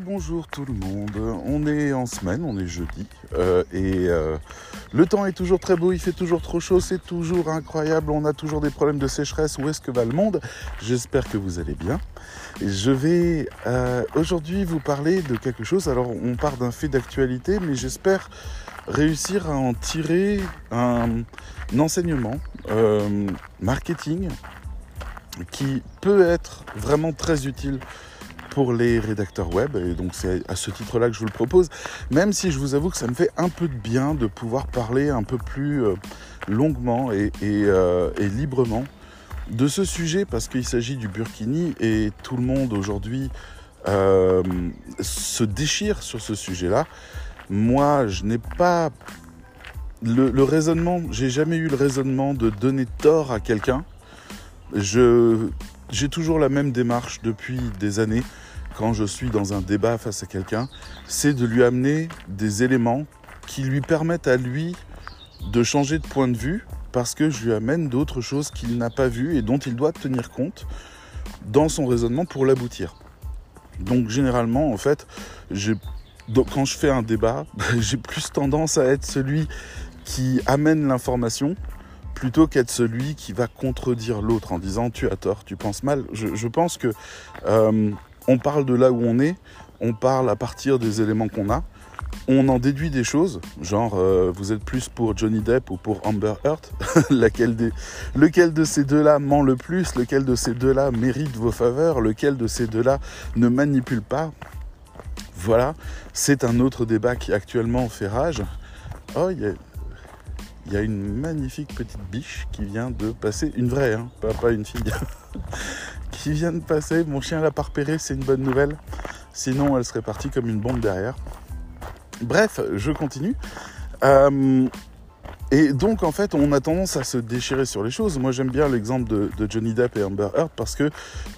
Bonjour tout le monde. On est en semaine, on est jeudi. euh, et euh, le temps est toujours très beau, il fait toujours trop chaud, c'est toujours incroyable. On a toujours des problèmes de sécheresse. Où est-ce que va le monde? J'espère que vous allez bien. Je vais euh, aujourd'hui vous parler de quelque chose. Alors, on part d'un fait d'actualité, mais j'espère réussir à en tirer un, un enseignement marketing qui peut être vraiment très utile pour les rédacteurs web. Et donc c'est à ce titre-là que je vous le propose. Même si je vous avoue que ça me fait un peu de bien de pouvoir parler un peu plus euh, longuement euh, et librement de ce sujet parce qu'il s'agit du Burkini et tout le monde aujourd'hui euh, se déchire sur ce sujet-là. Moi, je n'ai pas le, le raisonnement, j'ai jamais eu le raisonnement de donner tort à quelqu'un. Je, j'ai toujours la même démarche depuis des années quand je suis dans un débat face à quelqu'un, c'est de lui amener des éléments qui lui permettent à lui de changer de point de vue parce que je lui amène d'autres choses qu'il n'a pas vues et dont il doit tenir compte dans son raisonnement pour l'aboutir. Donc généralement, en fait, donc, quand je fais un débat, j'ai plus tendance à être celui qui amène l'information plutôt qu'être celui qui va contredire l'autre en disant tu as tort, tu penses mal. Je, je pense que euh, on parle de là où on est, on parle à partir des éléments qu'on a, on en déduit des choses, genre euh, vous êtes plus pour Johnny Depp ou pour Amber Heard, lequel de ces deux-là ment le plus, lequel de ces deux-là mérite vos faveurs, lequel de ces deux-là ne manipule pas? Voilà, c'est un autre débat qui actuellement fait rage. Oh, il y a, il y a une magnifique petite biche qui vient de passer, une vraie, hein, pas, pas une fille, qui vient de passer. Mon chien l'a pas repéré, c'est une bonne nouvelle. Sinon, elle serait partie comme une bombe derrière. Bref, je continue. Euh, et donc, en fait, on a tendance à se déchirer sur les choses. Moi, j'aime bien l'exemple de, de Johnny Depp et Amber Heard parce que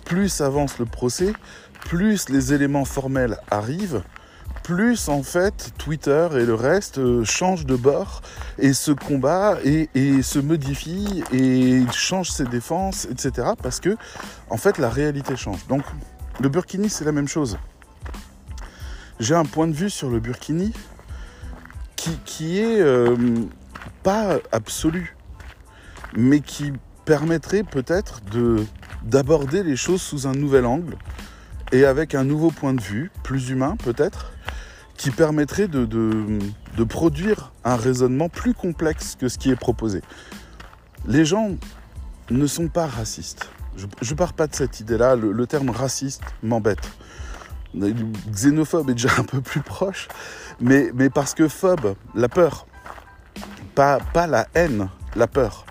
plus avance le procès, plus les éléments formels arrivent, plus en fait Twitter et le reste euh, changent de bord et se combat et, se modifie et change ses défenses, etc. Parce que en fait la réalité change. Donc le Burkini c'est la même chose. J'ai un point de vue sur le Burkini qui, qui est euh, pas absolu, mais qui permettrait peut-être de d'aborder les choses sous un nouvel angle et avec un nouveau point de vue, plus humain peut-être, qui permettrait de, de, produire un raisonnement plus complexe que ce qui est proposé. Les gens ne sont pas racistes. Je ne pars pas de cette idée-là. Le, terme raciste m'embête. Xénophobe est déjà un peu plus proche, mais, mais parce que phobe, la peur, pas, pas la haine, la peur.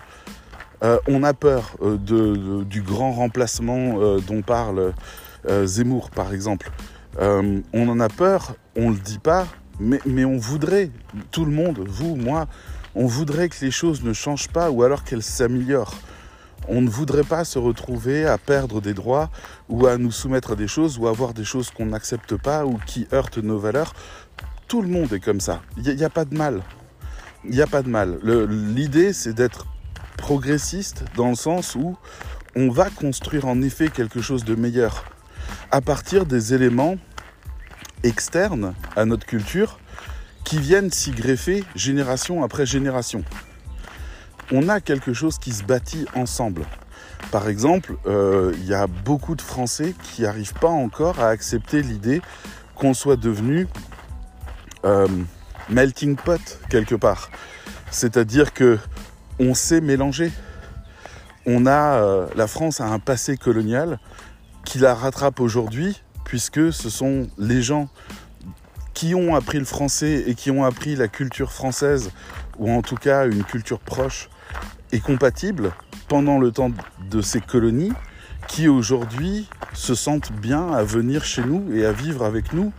Euh, on a peur euh, de, du grand remplacement euh, dont parle Zemmour, par exemple. On en a peur, on le dit pas, mais, mais on voudrait, tout le monde, vous, moi, on voudrait que les choses ne changent pas ou alors qu'elles s'améliorent. On ne voudrait pas se retrouver à perdre des droits ou à nous soumettre à des choses ou à avoir des choses qu'on n'accepte pas ou qui heurtent nos valeurs. Tout le monde est comme ça. Il n'y a, pas de mal. Il n'y a pas de mal. L'idée, c'est d'être progressiste dans le sens où on va construire en effet quelque chose de meilleur à partir des éléments externes à notre culture qui viennent s'y greffer génération après génération. On a quelque chose qui se bâtit ensemble. Par exemple, euh, il y a beaucoup de Français qui n'arrivent pas encore à accepter l'idée qu'on soit devenu euh, melting pot quelque part. C'est-à-dire que on sait mélanger. On a euh, la France a un passé colonial qui la rattrape aujourd'hui, puisque ce sont les gens qui ont appris le français et qui ont appris la culture française, ou en tout cas une culture proche et compatible, pendant le temps de ces colonies, qui aujourd'hui se sentent bien à venir chez nous et à vivre avec nous,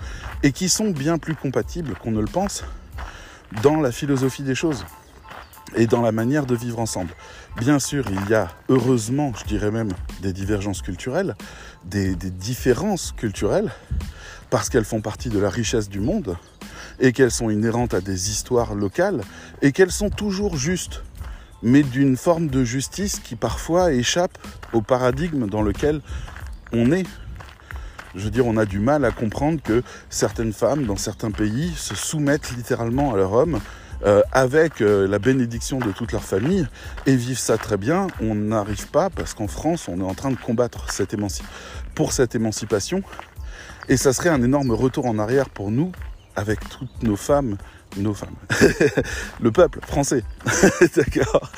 et qui sont bien plus compatibles qu'on ne le pense dans la philosophie des choses et dans la manière de vivre ensemble. Bien sûr, il y a heureusement, je dirais même, des divergences culturelles, des, différences culturelles, parce qu'elles font partie de la richesse du monde, et qu'elles sont inhérentes à des histoires locales, et qu'elles sont toujours justes, mais d'une forme de justice qui parfois échappe au paradigme dans lequel on est. Je veux dire, on a du mal à comprendre que certaines femmes dans certains pays se soumettent littéralement à leur homme euh, avec euh, la bénédiction de toute leur famille et vivent ça très bien. On n'arrive pas parce qu'en France, on est en train de combattre cette pour cette émancipation. Et ça serait un énorme retour en arrière pour nous, avec toutes nos femmes, nos femmes, le peuple français, d'accord,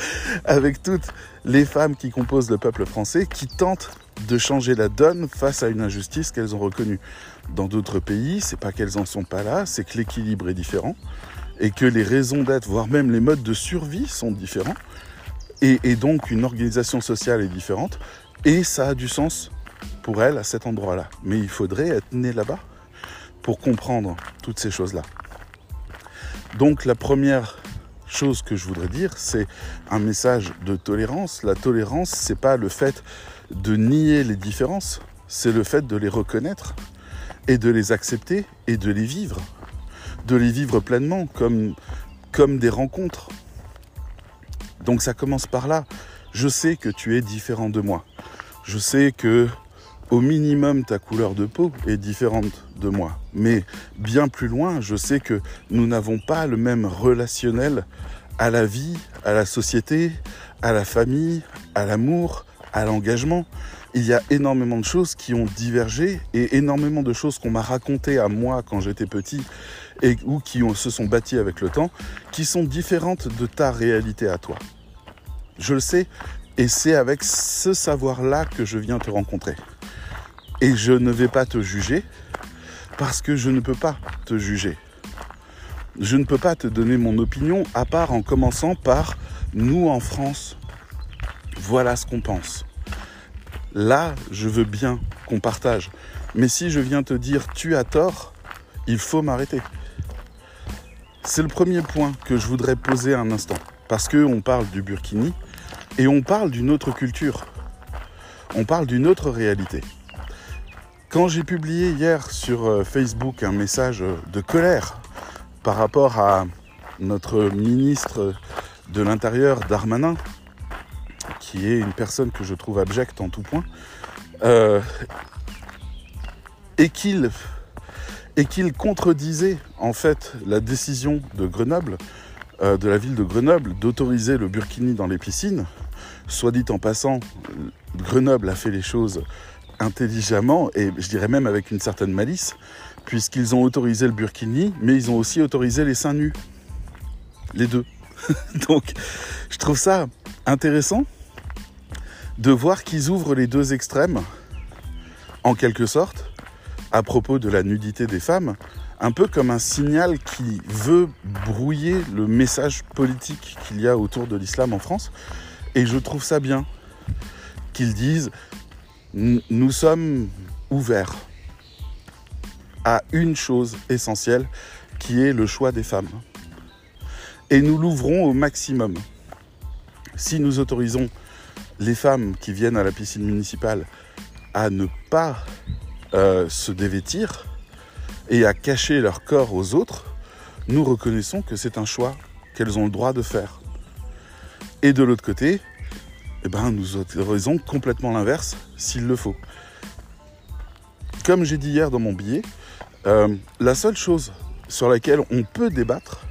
avec toutes les femmes qui composent le peuple français, qui tentent de changer la donne face à une injustice qu'elles ont reconnue. Dans d'autres pays, c'est pas qu'elles en sont pas là, c'est que l'équilibre est différent et que les raisons d'être, voire même les modes de survie sont différents, et, donc une organisation sociale est différente, et ça a du sens pour elle à cet endroit-là. Mais il faudrait être né là-bas pour comprendre toutes ces choses-là. Donc la première chose que je voudrais dire, c'est un message de tolérance. La tolérance, c'est pas le fait de nier les différences, c'est le fait de les reconnaître et de les accepter et de les vivre de les vivre pleinement, comme, comme des rencontres. Donc ça commence par là. Je sais que tu es différent de moi. Je sais que au minimum ta couleur de peau est différente de moi. Mais bien plus loin, je sais que nous n'avons pas le même relationnel à la vie, à la société, à la famille, à l'amour, à l'engagement. Il y a énormément de choses qui ont divergé et énormément de choses qu'on m'a racontées à moi quand j'étais petit ou qui se sont bâtis avec le temps, qui sont différentes de ta réalité à toi. Je le sais, et c'est avec ce savoir-là que je viens te rencontrer. Et je ne vais pas te juger, parce que je ne peux pas te juger. Je ne peux pas te donner mon opinion, à part en commençant par nous en France, voilà ce qu'on pense. Là, je veux bien qu'on partage. Mais si je viens te dire tu as tort, il faut m'arrêter. C'est le premier point que je voudrais poser un instant. Parce qu'on parle du Burkini et on parle d'une autre culture. On parle d'une autre réalité. Quand j'ai publié hier sur euh, Facebook un message de colère par rapport à notre ministre de l'Intérieur, Darmanin, qui est une personne que je trouve abjecte en tout point, euh, et qu'il et qu'il contredisait en fait la décision de Grenoble, euh, de la ville de Grenoble, d'autoriser le burkini dans les piscines. Soit dit en passant, Grenoble a fait les choses intelligemment et je dirais même avec une certaine malice, puisqu'ils ont autorisé le burkini, mais ils ont aussi autorisé les seins nus. Les deux. Donc je trouve ça intéressant de voir qu'ils ouvrent les deux extrêmes, en quelque sorte, à propos de la nudité des femmes, un peu comme un signal qui veut brouiller le message politique qu'il y a autour de l'islam en France. Et je trouve ça bien qu'ils disent nous sommes ouverts à une chose essentielle qui est le choix des femmes. Et nous l'ouvrons au maximum. Si nous autorisons les femmes qui viennent à la piscine municipale à ne pas euh, se dévêtir et à cacher leur corps aux autres, nous reconnaissons que c'est un choix qu'elles ont le droit de faire. Et de l'autre côté, eh ben, nous autorisons complètement l'inverse s'il le faut. Comme j'ai dit hier dans mon billet, euh, la seule chose sur laquelle on peut débattre,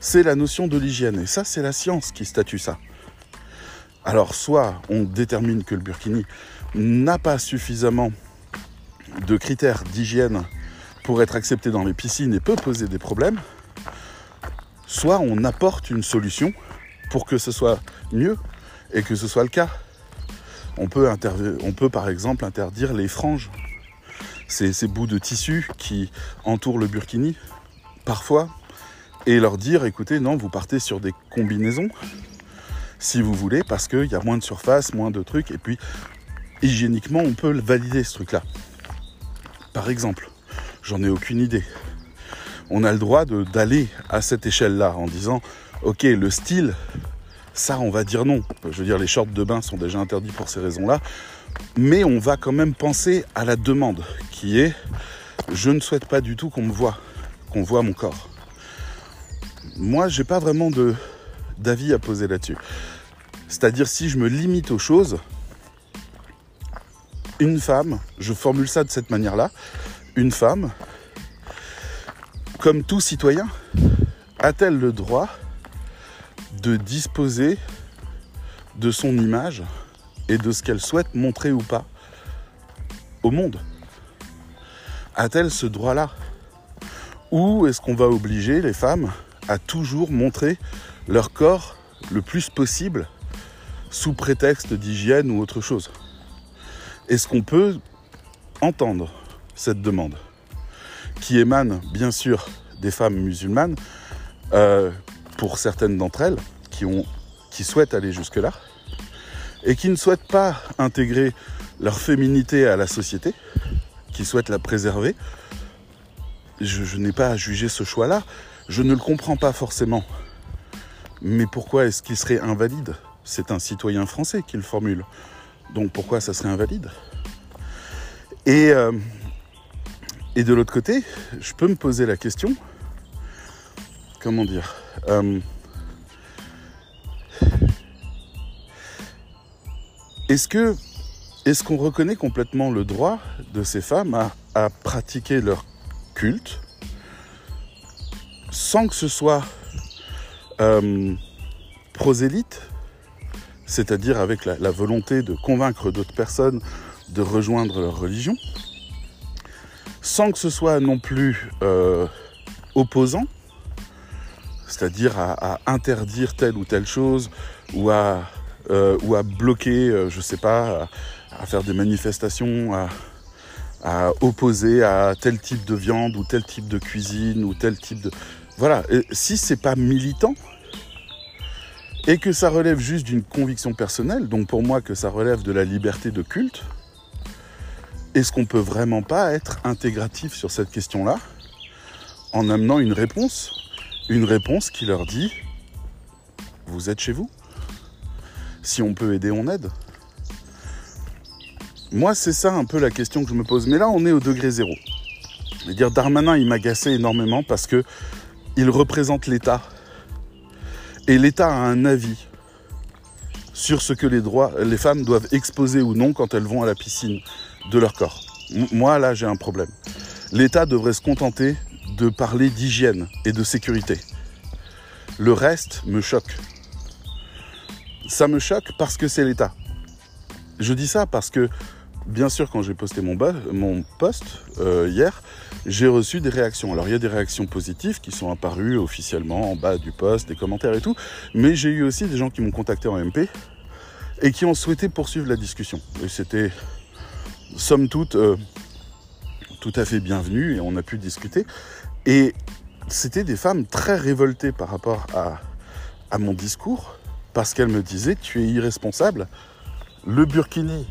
c'est la notion de l'hygiène. Et ça, c'est la science qui statue ça. Alors, soit on détermine que le burkini n'a pas suffisamment de critères d'hygiène pour être accepté dans les piscines et peut poser des problèmes, soit on apporte une solution pour que ce soit mieux et que ce soit le cas. On peut, par exemple interdire les franges, ces, ces bouts de tissu qui entourent le burkini, parfois, et leur dire écoutez, non, vous partez sur des combinaisons si vous voulez, parce qu'il y a moins de surface, moins de trucs, et puis hygiéniquement, on peut valider ce truc-là. Par exemple, j'en ai aucune idée. On a le droit d'aller à cette échelle-là en disant, ok, le style, ça on va dire non. Je veux dire, les shorts de bain sont déjà interdits pour ces raisons-là. Mais on va quand même penser à la demande, qui est, je ne souhaite pas du tout qu'on me voit, qu'on voit mon corps. Moi, j'ai pas vraiment d'avis à poser là-dessus. C'est-à-dire si je me limite aux choses, une femme, je formule ça de cette manière-là, une femme, comme tout citoyen, a-t-elle le droit de disposer de son image et de ce qu'elle souhaite montrer ou pas au monde? A-t-elle ce droit-là? Ou est-ce qu'on va obliger les femmes à toujours montrer leur corps le plus possible sous prétexte d'hygiène ou autre chose? Est-ce qu'on peut entendre cette demande qui émane bien sûr des femmes musulmanes, euh, pour certaines d'entre elles qui, souhaitent aller jusque-là, et qui ne souhaitent pas intégrer leur féminité à la société, qui souhaitent la préserver? Je n'ai pas à juger ce choix-là, je ne le comprends pas forcément. Mais pourquoi est-ce qu'il serait invalide? C'est un citoyen français qui le formule. Donc pourquoi ça serait invalide? Et euh, et de l'autre côté, je peux me poser la question, comment dire, euh, est-ce qu'on reconnaît complètement le droit de ces femmes à, pratiquer leur culte sans que ce soit euh, prosélyte, c'est-à-dire avec la volonté de convaincre d'autres personnes de rejoindre leur religion sans que ce soit non plus euh, opposant, c'est-à-dire à, interdire telle ou telle chose, ou à, euh, ou à bloquer, euh, je ne sais pas, à, faire des manifestations, à, à, opposer à tel type de viande, ou tel type de cuisine, ou tel type de... Voilà, et si c'est pas militant, et que ça relève juste d'une conviction personnelle, donc pour moi que ça relève de la liberté de culte, est-ce qu'on peut vraiment pas être intégratif sur cette question-là en amenant une réponse Une réponse qui leur dit Vous êtes chez vous Si on peut aider, on aide. Moi, c'est ça un peu la question que je me pose. Mais là, on est au degré zéro. Dire, Darmanin, il m'agaçait énormément parce que il représente l'État. Et l'État a un avis sur ce que les, femmes doivent exposer ou non quand elles vont à la piscine de leur corps. moi, là, j'ai un problème. L'État devrait se contenter de parler d'hygiène et de sécurité. Le reste me choque. Ça me choque parce que c'est l'État. Je dis ça parce que, bien sûr, quand j'ai posté mon, mon post euh, hier, j'ai reçu des réactions. Alors, il y a des réactions positives qui sont apparues officiellement en bas du post, des commentaires et tout, mais j'ai eu aussi des gens qui m'ont contacté en MP et qui ont souhaité poursuivre la discussion. Et c'était somme toute, euh, tout à fait bienvenue et on a pu discuter. Et c'était des femmes très révoltées par rapport à mon discours parce qu'elles me disaient Tu es irresponsable. Le burkini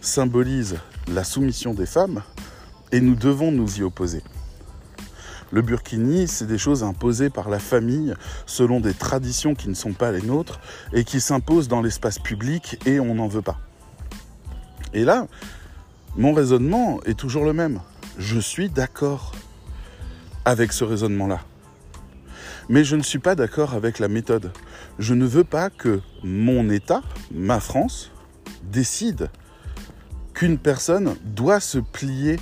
symbolise la soumission des femmes et nous devons nous y opposer. Le burkini, c'est des choses imposées par la famille selon des traditions qui ne sont pas les nôtres et qui s'imposent dans l'espace public et on n'en veut pas. Et là, mon raisonnement est toujours le même. Je suis d'accord avec ce raisonnement-là. Mais je ne suis pas d'accord avec la méthode. Je ne veux pas que mon État, ma France, décide qu'une personne doit se plier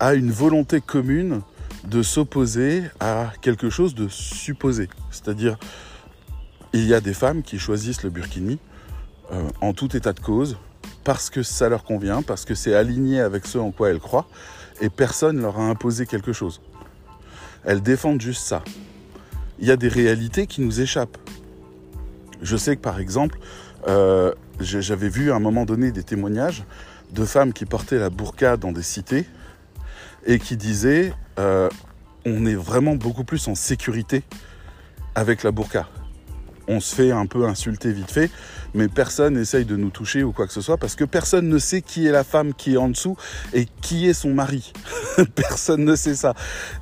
à une volonté commune de s'opposer à quelque chose de supposé. C'est-à-dire, il y a des femmes qui choisissent le burkini euh, en tout état de cause, parce que ça leur convient, parce que c'est aligné avec ce en quoi elles croient, et personne leur a imposé quelque chose. Elles défendent juste ça. Il y a des réalités qui nous échappent. Je sais que par exemple, euh, j'avais vu à un moment donné des témoignages de femmes qui portaient la burqa dans des cités et qui disaient euh, on est vraiment beaucoup plus en sécurité avec la burqa on se fait un peu insulter vite fait, mais personne n'essaye de nous toucher ou quoi que ce soit parce que personne ne sait qui est la femme qui est en dessous et qui est son mari. personne ne sait ça.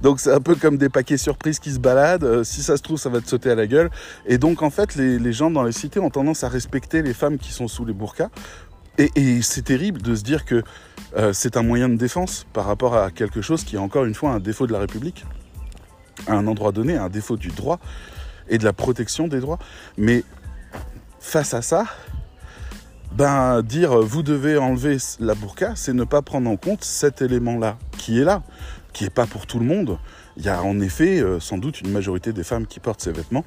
Donc c'est un peu comme des paquets surprises qui se baladent. Euh, si ça se trouve, ça va te sauter à la gueule. Et donc en fait, les, gens dans les cités ont tendance à respecter les femmes qui sont sous les burkas. Et, c'est terrible de se dire que euh, c'est un moyen de défense par rapport à quelque chose qui est encore une fois un défaut de la République, à un endroit donné, un défaut du droit et de la protection des droits. Mais face à ça, ben dire vous devez enlever la burqa, c'est ne pas prendre en compte cet élément-là qui est là, qui n'est pas pour tout le monde. Il y a en effet euh, sans doute une majorité des femmes qui portent ces vêtements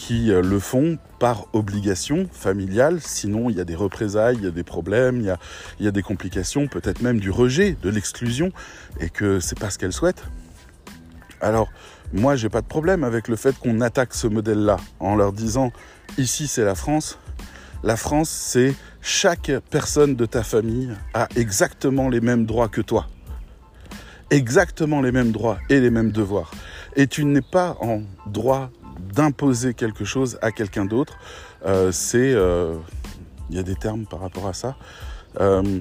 qui euh, le font par obligation familiale, sinon il y a des représailles, il y a des problèmes, il y a, il y a des complications, peut-être même du rejet, de l'exclusion, et que c'est pas ce qu'elles souhaitent. Alors, moi, j'ai pas de problème avec le fait qu'on attaque ce modèle-là en leur disant ici c'est la France. La France, c'est chaque personne de ta famille a exactement les mêmes droits que toi. Exactement les mêmes droits et les mêmes devoirs. Et tu n'es pas en droit d'imposer quelque chose à quelqu'un d'autre. Euh, c'est. Euh, il y a des termes par rapport à ça. Euh,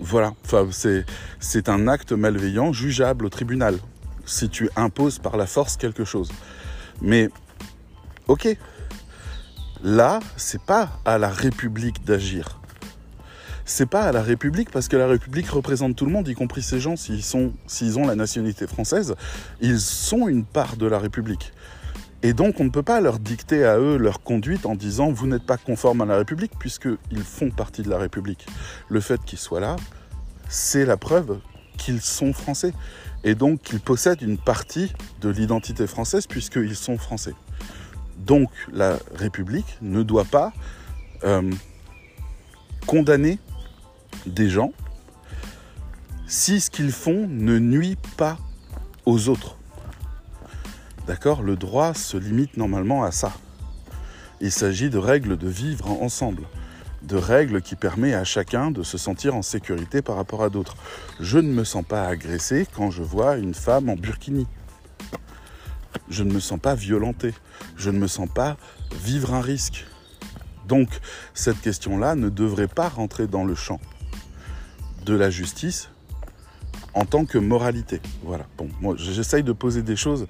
voilà, c'est un acte malveillant, jugeable au tribunal, si tu imposes par la force quelque chose. Mais, ok, là, c'est pas à la République d'agir. C'est pas à la République parce que la République représente tout le monde, y compris ces gens, s'ils s'ils ont la nationalité française, ils sont une part de la République. Et donc on ne peut pas leur dicter à eux leur conduite en disant vous n'êtes pas conforme à la République puisqu'ils font partie de la République. Le fait qu'ils soient là, c'est la preuve qu'ils sont français. Et donc qu'ils possèdent une partie de l'identité française puisqu'ils sont français. Donc la République ne doit pas euh, condamner des gens si ce qu'ils font ne nuit pas aux autres. D'accord Le droit se limite normalement à ça. Il s'agit de règles de vivre ensemble, de règles qui permettent à chacun de se sentir en sécurité par rapport à d'autres. Je ne me sens pas agressé quand je vois une femme en burkini. Je ne me sens pas violenté. Je ne me sens pas vivre un risque. Donc cette question-là ne devrait pas rentrer dans le champ de la justice en tant que moralité. Voilà. Bon, moi, j'essaye de poser des choses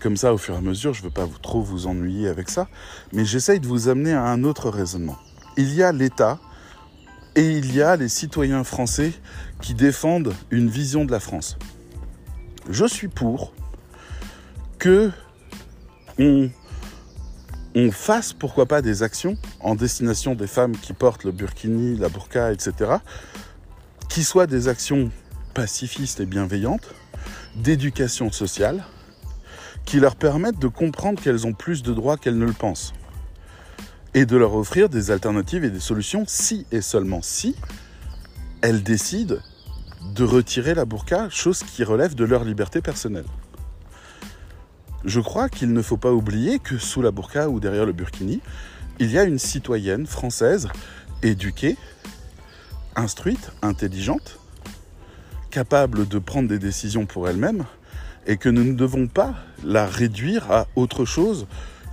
comme ça au fur et à mesure. Je ne veux pas trop vous ennuyer avec ça, mais j'essaye de vous amener à un autre raisonnement. Il y a l'État et il y a les citoyens français qui défendent une vision de la France. Je suis pour que on, fasse pourquoi pas des actions en destination des femmes qui portent le burkini, la burqa, etc. Qui soient des actions pacifistes et bienveillantes, d'éducation sociale, qui leur permettent de comprendre qu'elles ont plus de droits qu'elles ne le pensent. Et de leur offrir des alternatives et des solutions si et seulement si elles décident de retirer la burqa, chose qui relève de leur liberté personnelle. Je crois qu'il ne faut pas oublier que sous la burqa ou derrière le burkini, il y a une citoyenne française éduquée, instruite, intelligente, capable de prendre des décisions pour elle-même et que nous ne devons pas la réduire à autre chose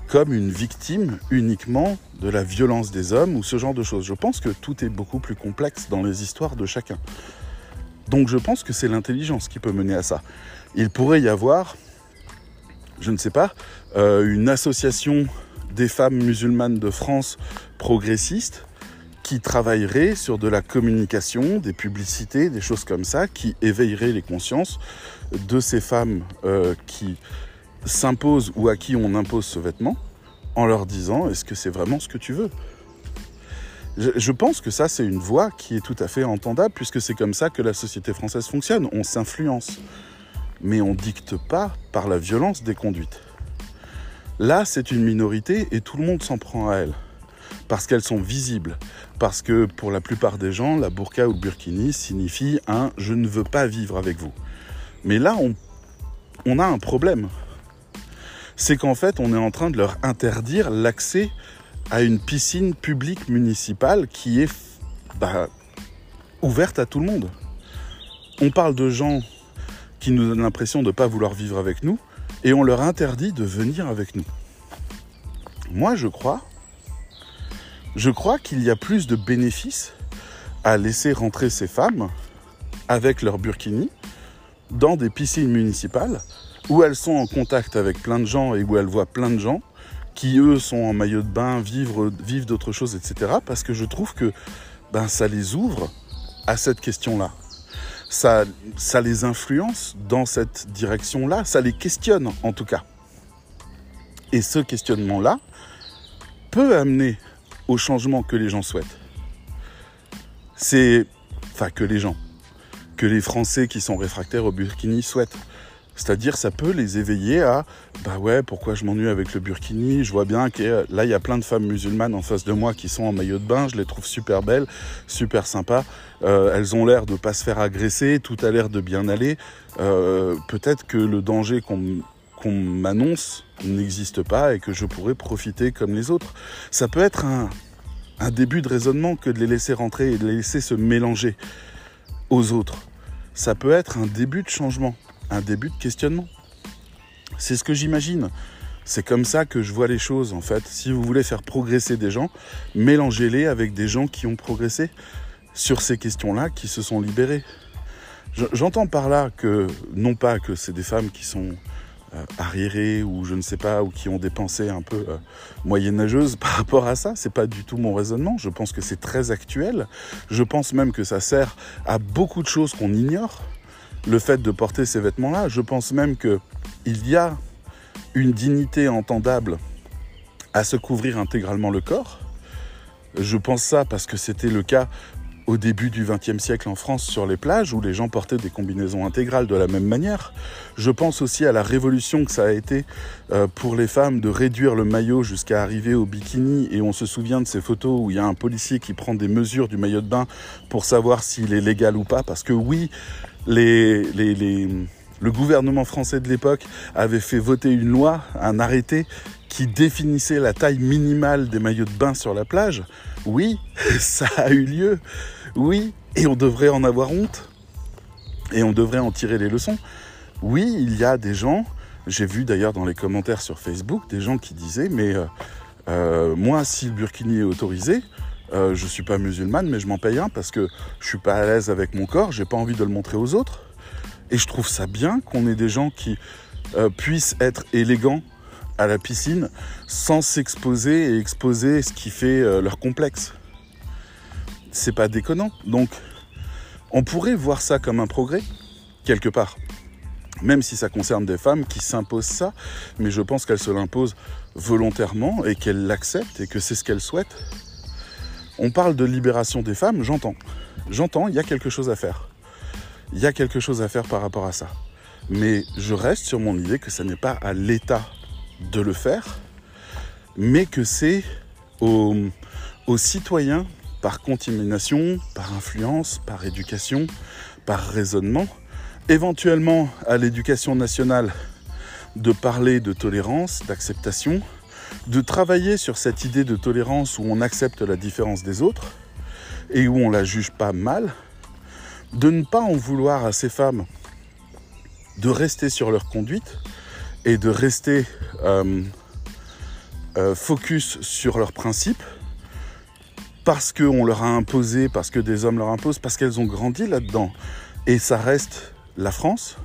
comme une victime uniquement de la violence des hommes ou ce genre de choses. Je pense que tout est beaucoup plus complexe dans les histoires de chacun. Donc je pense que c'est l'intelligence qui peut mener à ça. Il pourrait y avoir, je ne sais pas, euh, une association des femmes musulmanes de France progressistes qui travaillerait sur de la communication, des publicités, des choses comme ça, qui éveilleraient les consciences de ces femmes euh, qui s'imposent ou à qui on impose ce vêtement, en leur disant est-ce que c'est vraiment ce que tu veux? Je, pense que ça, c'est une voie qui est tout à fait entendable, puisque c'est comme ça que la société française fonctionne. On s'influence, mais on dicte pas par la violence des conduites. Là, c'est une minorité et tout le monde s'en prend à elle parce qu'elles sont visibles. Parce que pour la plupart des gens, la burqa ou le burkini signifie un je ne veux pas vivre avec vous. Mais là, on, a un problème. C'est qu'en fait, on est en train de leur interdire l'accès à une piscine publique municipale qui est bah, ouverte à tout le monde. On parle de gens qui nous donnent l'impression de ne pas vouloir vivre avec nous et on leur interdit de venir avec nous. Moi, je crois je crois qu'il y a plus de bénéfices à laisser rentrer ces femmes avec leur burkini dans des piscines municipales où elles sont en contact avec plein de gens et où elles voient plein de gens qui eux sont en maillot de bain, vivent, vivent d'autres choses, etc. Parce que je trouve que ben, ça les ouvre à cette question-là. Ça, ça les influence dans cette direction-là, ça les questionne en tout cas. Et ce questionnement-là peut amener au changement que les gens souhaitent. c'est, enfin que les gens, que les Français qui sont réfractaires au burkini souhaitent. C'est-à-dire, ça peut les éveiller à bah ouais, pourquoi je m'ennuie avec le burkini? Je vois bien que là, il y a plein de femmes musulmanes en face de moi qui sont en maillot de bain. Je les trouve super belles, super sympas. Euh, elles ont l'air de pas se faire agresser. Tout a l'air de bien aller. Euh, peut-être que le danger qu'on m'annonce n'existe pas et que je pourrais profiter comme les autres. Ça peut être un, un début de raisonnement que de les laisser rentrer et de les laisser se mélanger aux autres. Ça peut être un début de changement un début de questionnement. C'est ce que j'imagine. C'est comme ça que je vois les choses en fait. Si vous voulez faire progresser des gens, mélangez-les avec des gens qui ont progressé sur ces questions-là, qui se sont libérés. J'entends par là que, non pas que c'est des femmes qui sont euh, arriérées ou je ne sais pas, ou qui ont des pensées un peu euh, moyenâgeuses par rapport à ça, c'est pas du tout mon raisonnement. Je pense que c'est très actuel. Je pense même que ça sert à beaucoup de choses qu'on ignore le fait de porter ces vêtements-là. Je pense même qu'il y a une dignité entendable à se couvrir intégralement le corps. Je pense ça parce que c'était le cas au début du XXe siècle en France sur les plages où les gens portaient des combinaisons intégrales de la même manière. Je pense aussi à la révolution que ça a été euh, pour les femmes de réduire le maillot jusqu'à arriver au bikini et on se souvient de ces photos où il y a un policier qui prend des mesures du maillot de bain pour savoir s'il est légal ou pas parce que oui, les, le gouvernement français de l'époque avait fait voter une loi, un arrêté qui définissait la taille minimale des maillots de bain sur la plage. Oui, ça a eu lieu. Oui, et on devrait en avoir honte. Et on devrait en tirer les leçons. Oui, il y a des gens, j'ai vu d'ailleurs dans les commentaires sur Facebook, des gens qui disaient, mais euh, euh, moi, si le burkini est autorisé, euh, je suis pas musulmane, mais je m'en paye un parce que je suis pas à l'aise avec mon corps, j'ai pas envie de le montrer aux autres. Et je trouve ça bien qu'on ait des gens qui puissent être élégants à la piscine sans s'exposer et exposer ce qui fait euh, leur complexe. C'est pas déconnant. Donc, on pourrait voir ça comme un progrès, quelque part. Même si ça concerne des femmes qui s'imposent ça, mais je pense qu'elles se l'imposent volontairement et qu'elles l'acceptent et que c'est ce qu'elles souhaitent. On parle de libération des femmes, j'entends. J'entends, il y a quelque chose à faire. Il y a quelque chose à faire par rapport à ça. Mais je reste sur mon idée que ce n'est pas à l'État de le faire, mais que c'est aux, citoyens, par contamination, par influence, par éducation, par raisonnement, éventuellement à l'éducation nationale de parler de tolérance, d'acceptation, de travailler sur cette idée de tolérance où on accepte la différence des autres et où on la juge pas mal, de ne pas en vouloir à ces femmes de rester sur leur conduite et de rester euh, euh, focus sur leurs principes parce qu'on leur a imposé, parce que des hommes leur imposent, parce qu'elles ont grandi là-dedans. Et ça reste la France,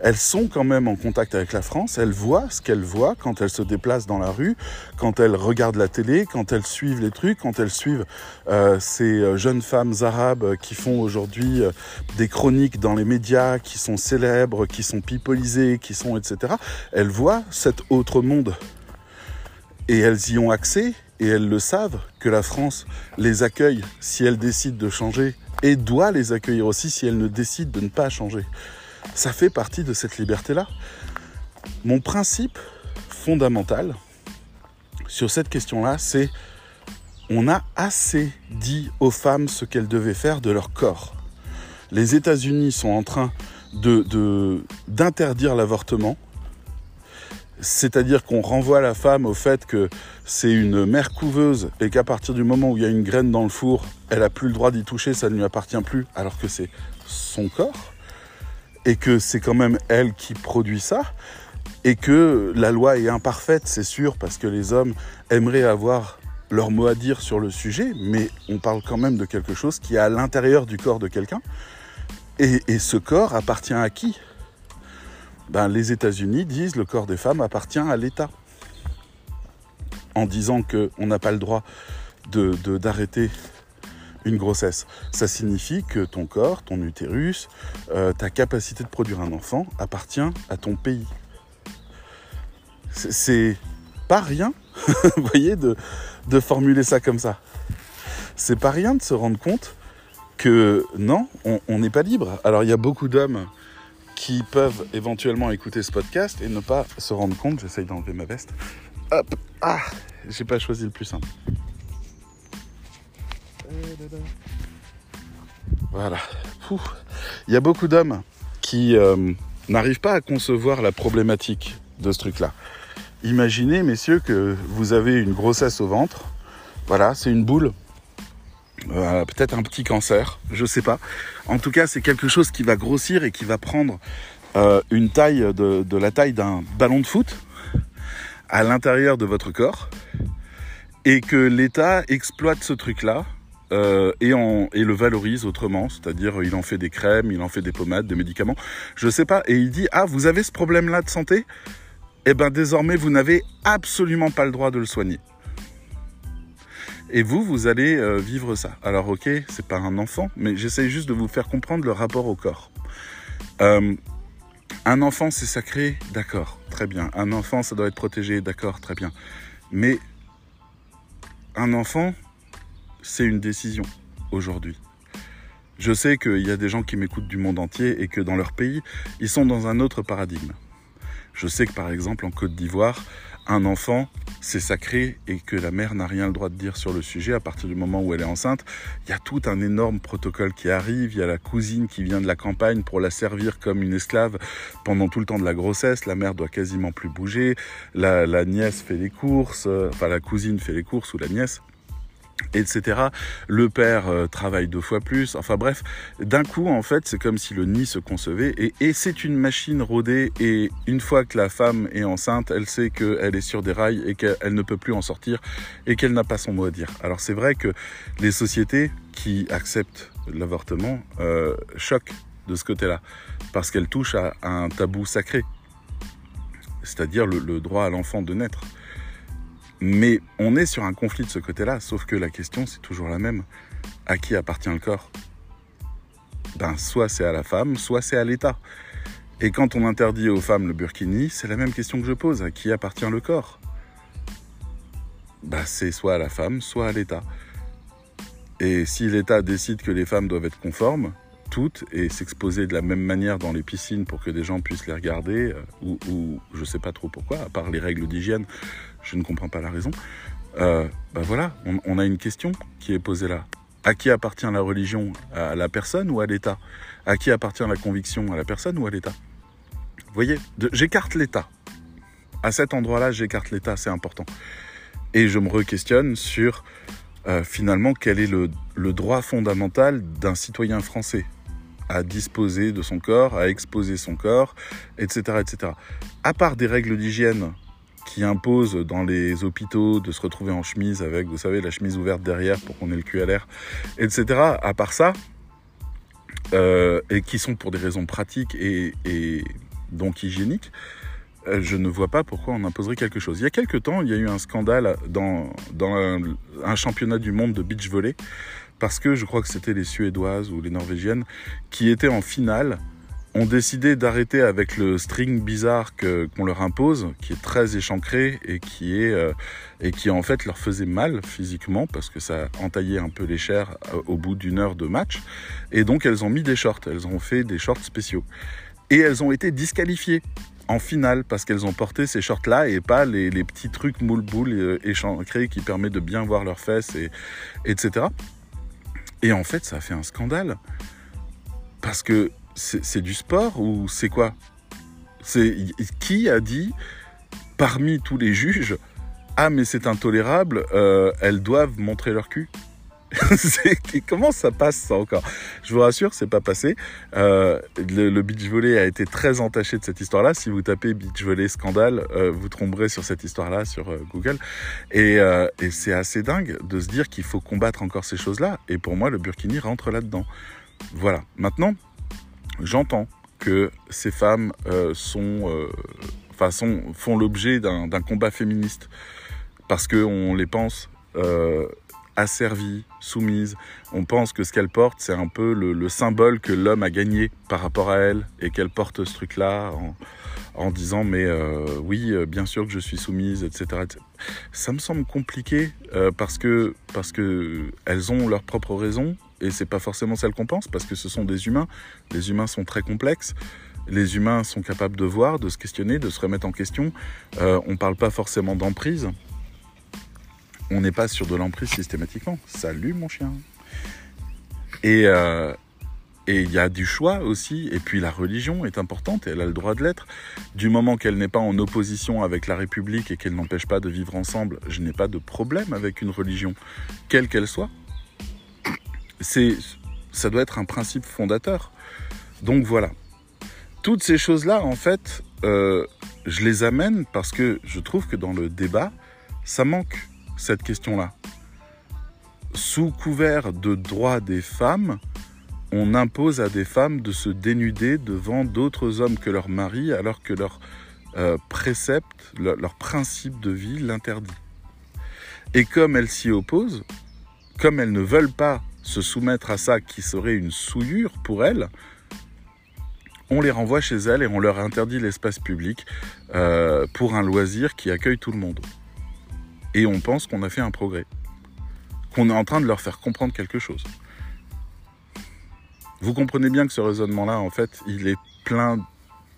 elles sont quand même en contact avec la France, elles voient ce qu'elles voient quand elles se déplacent dans la rue, quand elles regardent la télé, quand elles suivent les trucs, quand elles suivent euh, ces euh, jeunes femmes arabes qui font aujourd'hui euh, des chroniques dans les médias, qui sont célèbres, qui sont pipolisées, qui sont etc. Elles voient cet autre monde. Et elles y ont accès et elles le savent que la France les accueille si elle décide de changer et doit les accueillir aussi si elle ne décide de ne pas changer ça fait partie de cette liberté-là. Mon principe fondamental sur cette question-là, c'est on a assez dit aux femmes ce qu'elles devaient faire de leur corps. Les États-Unis sont en train d'interdire l'avortement, c'est-à-dire qu'on renvoie la femme au fait que c'est une mère couveuse et qu'à partir du moment où il y a une graine dans le four, elle n'a plus le droit d'y toucher, ça ne lui appartient plus, alors que c'est son corps et que c'est quand même elle qui produit ça et que la loi est imparfaite, c'est sûr, parce que les hommes aimeraient avoir leur mot à dire sur le sujet, mais on parle quand même de quelque chose qui est à l'intérieur du corps de quelqu'un. Et, ce corps appartient à qui? Ben, Les États-Unis disent le corps des femmes appartient à l'État. En disant qu'on n'a pas le droit d'arrêter une grossesse. Ça signifie que ton corps, ton utérus, euh, ta capacité de produire un enfant appartient à ton pays. C'est pas rien, vous voyez, de, de formuler ça comme ça. C'est pas rien de se rendre compte que non, on n'est pas libre. Alors il y a beaucoup d'hommes qui peuvent éventuellement écouter ce podcast et ne pas se rendre compte. J'essaye d'enlever ma veste. Hop, ah, j'ai pas choisi le plus simple. Voilà. Il y a beaucoup d'hommes qui euh, n'arrivent pas à concevoir la problématique de ce truc-là. Imaginez, messieurs, que vous avez une grossesse au ventre. Voilà, c'est une boule. Euh, peut-être un petit cancer, je sais pas. En tout cas, c'est quelque chose qui va grossir et qui va prendre euh, une taille de la taille d'un ballon de foot à l'intérieur de votre corps et que l'État exploite ce truc-là euh, et, et le valorise autrement, c'est-à-dire il en fait des crèmes, il en fait des pommades, des médicaments, je sais pas, et il dit ah vous avez ce problème-là de santé, eh ben désormais vous n'avez absolument pas le droit de le soigner. Et vous, vous allez euh, vivre ça. Alors ok, c'est pas un enfant, mais j'essaie juste de vous faire comprendre le rapport au corps. Euh, un enfant, c'est sacré, d'accord, très bien. Un enfant, ça doit être protégé, d'accord, très bien. Mais un enfant, c'est une décision aujourd'hui. Je sais qu'il y a des gens qui m'écoutent du monde entier et que dans leur pays, ils sont dans un autre paradigme. Je sais que par exemple en Côte d'Ivoire, un enfant, c'est sacré et que la mère n'a rien le droit de dire sur le sujet à partir du moment où elle est enceinte. Il y a tout un énorme protocole qui arrive. Il y a la cousine qui vient de la campagne pour la servir comme une esclave pendant tout le temps de la grossesse. La mère doit quasiment plus bouger. La, nièce fait les courses, euh, enfin la cousine fait les courses ou la nièce etc. Le père euh, travaille deux fois plus. Enfin bref, d'un coup, en fait, c'est comme si le nid se concevait. Et, c'est une machine rodée. Et une fois que la femme est enceinte, elle sait qu'elle est sur des rails et qu'elle ne peut plus en sortir et qu'elle n'a pas son mot à dire. Alors c'est vrai que les sociétés qui acceptent l'avortement euh, choquent de ce côté-là. Parce qu'elles touchent à, un tabou sacré. C'est-à-dire le droit à l'enfant de naître. Mais on est sur un conflit de ce côté-là, sauf que la question, c'est toujours la même. À qui appartient le corps? Ben, soit c'est à la femme, soit c'est à l'État. Et quand on interdit aux femmes le burkini, c'est la même question que je pose. À qui appartient le corps? Ben, c'est soit à la femme, soit à l'État. Et si l'État décide que les femmes doivent être conformes, toutes, et s'exposer de la même manière dans les piscines pour que des gens puissent les regarder, euh, ou, ou je sais pas trop pourquoi, à part les règles d'hygiène, je ne comprends pas la raison. Euh, bah voilà, on, a une question qui est posée là. À qui appartient la religion? À la personne ou à l'État? À qui appartient la conviction? À la personne ou à l'État? Vous voyez, j'écarte l'État. À cet endroit-là, j'écarte l'État, c'est important. Et je me re-questionne sur euh, finalement quel est le, le droit fondamental d'un citoyen français à disposer de son corps, à exposer son corps, etc., etc. À part des règles d'hygiène qui impose dans les hôpitaux de se retrouver en chemise avec, vous savez, la chemise ouverte derrière pour qu'on ait le cul à l'air, etc. À part ça, euh, et qui sont pour des raisons pratiques et, donc hygiéniques, euh, je ne vois pas pourquoi on imposerait quelque chose. Il y a quelques temps, il y a eu un scandale dans, un, un championnat du monde de beach volley, parce que je crois que c'était les Suédoises ou les Norvégiennes qui étaient en finale ont décidé d'arrêter avec le string bizarre qu'on leur impose, qui est très échancré et qui est euh, et qui en fait leur faisait mal physiquement parce que ça entaillait un peu les chairs euh, au bout d'une heure de match. Et donc elles ont mis des shorts, elles ont fait des shorts spéciaux et elles ont été disqualifiées en finale parce qu'elles ont porté ces shorts-là et pas les, petits trucs moule-boule euh, échancrés qui permettent de bien voir leurs fesses et etc. Et en fait, ça a fait un scandale parce que c'est du sport ou c'est quoi? C'est qui a dit parmi tous les juges ah mais c'est intolérable, euh, elles doivent montrer leur cul? comment ça passe ça encore? Je vous rassure, c'est pas passé. Euh, le, beach volley a été très entaché de cette histoire-là. Si vous tapez beach volley scandale, euh, vous tomberez sur cette histoire-là sur Google. Et, et c'est assez dingue de se dire qu'il faut combattre encore ces choses-là. Et pour moi, le burkini rentre là-dedans. Voilà. Maintenant, j'entends que ces femmes euh, sont, euh, enfin, font l'objet d'un combat féministe parce qu'on les pense euh, asservies, soumises. On pense que ce qu'elles portent, c'est un peu le, symbole que l'homme a gagné par rapport à elle et qu'elle porte ce truc-là en disant mais oui, bien sûr que je suis soumise, etc. Ça me semble compliqué parce que parce que ont leurs propres raisons et c'est pas forcément celles qu'on pense parce que ce sont des humains. Les humains sont très complexes. Les humains sont capables de voir, de se questionner, de se remettre en question. Euh, on parle pas forcément d'emprise. On n'est pas sur de l'emprise systématiquement. Salut mon chien. Et, euh, et il y a du choix aussi. Et puis la religion est importante et elle a le droit de l'être. Du moment qu'elle n'est pas en opposition avec la République et qu'elle n'empêche pas de vivre ensemble, je n'ai pas de problème avec une religion, quelle qu'elle soit. C'est, ça doit être un principe fondateur. Donc voilà. Toutes ces choses-là, en fait, euh, je les amène parce que je trouve que dans le débat, ça manque cette question-là. Sous couvert de droits des femmes, on impose à des femmes de se dénuder devant d'autres hommes que leurs maris alors que leur euh, précepte, leur, leur principe de vie l'interdit. Et comme elles s'y opposent, comme elles ne veulent pas se soumettre à ça qui serait une souillure pour elles, on les renvoie chez elles et on leur interdit l'espace public euh, pour un loisir qui accueille tout le monde. Et on pense qu'on a fait un progrès, qu'on est en train de leur faire comprendre quelque chose. Vous comprenez bien que ce raisonnement-là, en fait, il est plein,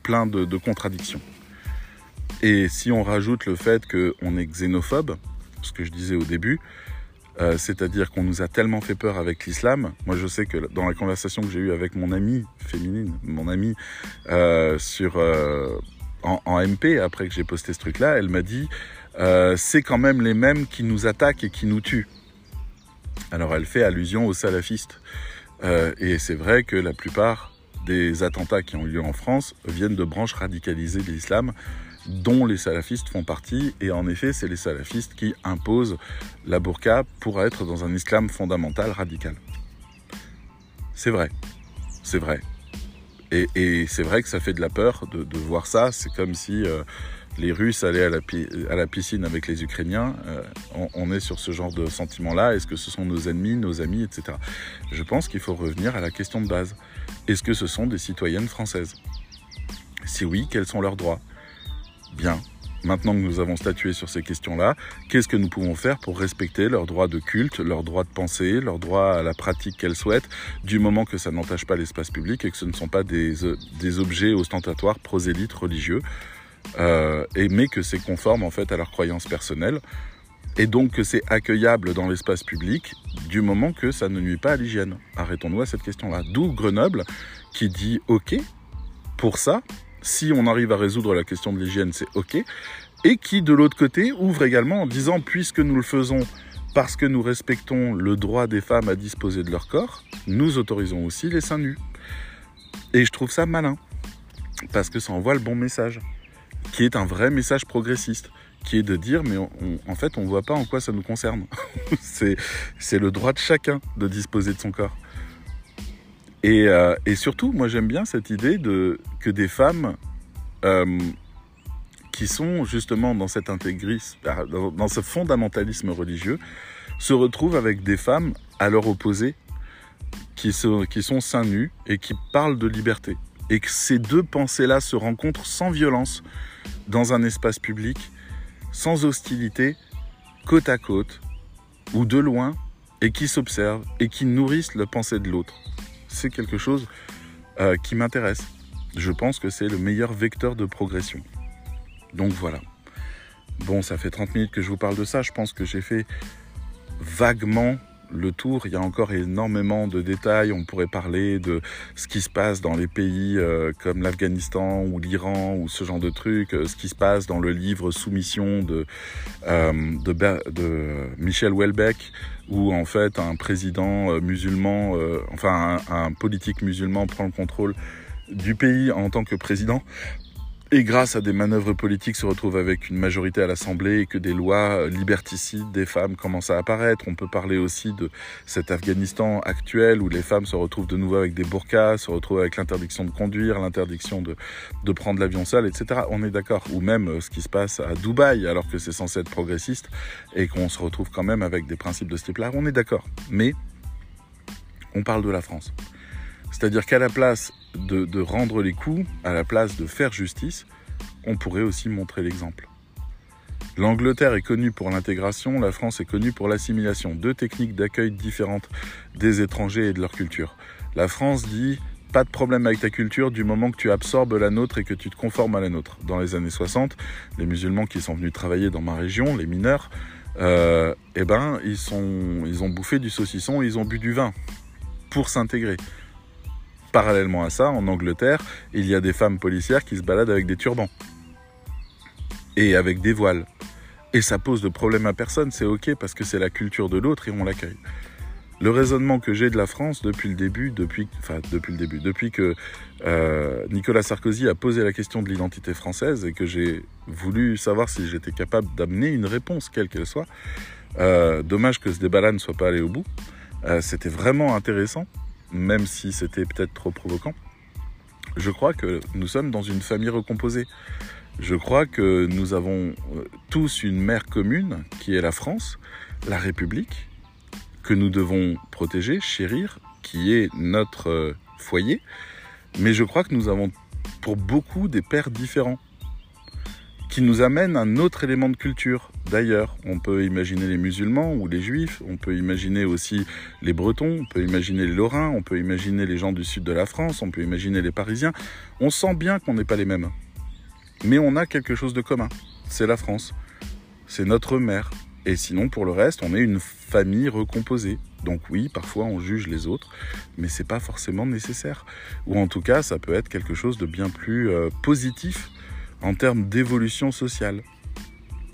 plein de, de contradictions. Et si on rajoute le fait qu'on est xénophobe, ce que je disais au début, euh, c'est-à-dire qu'on nous a tellement fait peur avec l'islam. Moi, je sais que dans la conversation que j'ai eue avec mon amie féminine, mon amie euh, sur euh, en, en, MP après que j'ai posté ce truc-là, elle m'a dit c'est quand même les mêmes qui nous attaquent et qui nous tuent. Alors, elle fait allusion aux salafistes. Et c'est vrai que la plupart des attentats qui ont eu lieu en France viennent de branches radicalisées de l'islam dont les salafistes font partie. Et en effet, c'est les salafistes qui imposent la burqa pour être dans un islam fondamental radical. C'est vrai. C'est vrai. Et, c'est vrai que ça fait de la peur de, voir ça. C'est comme si euh, les Russes allaient à la, à la, piscine avec les Ukrainiens. Euh, on, on, est sur ce genre de sentiment-là. Est-ce que ce sont nos ennemis, nos amis, etc. Je pense qu'il faut revenir à la question de base. Est-ce que ce sont des citoyennes françaises? Si oui, quels sont leurs droits? Bien. Maintenant que nous avons statué sur ces questions-là, qu'est-ce que nous pouvons faire pour respecter leurs droits de culte, leurs droits de pensée, leurs droits à la pratique qu'elles souhaitent, du moment que ça n'entache pas l'espace public et que ce ne sont pas des, des objets ostentatoires, prosélytes, religieux, euh, et, mais que c'est conforme en fait à leurs croyances personnelles, et donc que c'est accueillable dans l'espace public du moment que ça ne nuit pas à l'hygiène. Arrêtons-nous à cette question-là. D'où Grenoble qui dit OK pour ça, si on arrive à résoudre la question de l'hygiène, c'est OK. Et qui, de l'autre côté, ouvre également en disant, puisque nous le faisons parce que nous respectons le droit des femmes à disposer de leur corps, nous autorisons aussi les seins nus. Et je trouve ça malin, parce que ça envoie le bon message, qui est un vrai message progressiste, qui est de dire, mais en fait, on ne voit pas en quoi ça nous concerne. c'est le droit de chacun de disposer de son corps. Et, euh, et, surtout, moi j'aime bien cette idée de, que des femmes euh, qui sont justement dans cet intégrisme, dans, dans ce fondamentalisme religieux, se retrouvent avec des femmes à leur opposé, qui, se, qui sont seins nus et qui parlent de liberté. Et que ces deux pensées-là se rencontrent sans violence dans un espace public, sans hostilité, côte à côte, ou de loin, et qui s'observent et qui nourrissent la pensée de l'autre c'est quelque chose euh, qui m'intéresse. Je pense que c'est le meilleur vecteur de progression. Donc voilà. Bon, ça fait 30 minutes que je vous parle de ça. Je pense que j'ai fait vaguement le tour. Il y a encore énormément de détails. On pourrait parler de ce qui se passe dans les pays euh, comme l'Afghanistan ou l'Iran ou ce genre de trucs, euh, ce qui se passe dans le livre Soumission de, euh, Michel Houellebecq, où en fait un président musulman, enfin un politique musulman prend le contrôle du pays en tant que président et grâce à des manœuvres politiques se retrouve avec une majorité à l'Assemblée et que des lois liberticides des femmes commencent à apparaître. On peut parler aussi de cet Afghanistan actuel où les femmes se retrouvent de nouveau avec des burqas, se retrouvent avec l'interdiction de conduire, l'interdiction de, de prendre l'avion seul, etc. On est d'accord. Ou même ce qui se passe à Dubaï alors que c'est censé être progressiste et qu'on se retrouve quand même avec des principes de ce type-là. On est d'accord. Mais on parle de la France. C'est-à-dire qu'à la place de, rendre les coups, à la place de faire justice, on pourrait aussi montrer l'exemple. L'Angleterre est connue pour l'intégration, la France est connue pour l'assimilation, deux techniques d'accueil différentes des étrangers et de leur culture. La France dit pas de problème avec ta culture du moment que tu absorbes la nôtre et que tu te conformes à la nôtre. Dans les années 60, les musulmans qui sont venus travailler dans ma région, les mineurs, euh, eh ben, ils, sont, ils ont bouffé du saucisson, ils ont bu du vin pour s'intégrer. Parallèlement à ça, en Angleterre, il y a des femmes policières qui se baladent avec des turbans et avec des voiles. Et ça pose de problème à personne, c'est ok parce que c'est la culture de l'autre et on l'accueille. Le raisonnement que j'ai de la France depuis le début, depuis, enfin depuis le début, depuis que euh, Nicolas Sarkozy a posé la question de l'identité française et que j'ai voulu savoir si j'étais capable d'amener une réponse, quelle qu'elle soit. Euh, dommage que ce débat-là ne soit pas allé au bout. Euh, c'était vraiment intéressant, même si c'était peut-être trop provoquant. Je crois que nous sommes dans une famille recomposée. Je crois que nous avons tous une mère commune qui est la France, la République, que nous devons protéger, chérir, qui est notre euh, foyer. Mais je crois que nous avons pour beaucoup des pères différents qui nous amènent un autre élément de culture. D'ailleurs, on peut imaginer les musulmans ou les juifs, on peut imaginer aussi les bretons, on peut imaginer les lorrains, on peut imaginer les gens du sud de la France, on peut imaginer les parisiens. On sent bien qu'on n'est pas les mêmes. Mais on a quelque chose de commun. C'est la France. C'est notre mère, et sinon, pour le reste, on est une famille recomposée. Donc oui, parfois on juge les autres, mais c'est pas forcément nécessaire. Ou en tout cas, ça peut être quelque chose de bien plus euh, positif en termes d'évolution sociale.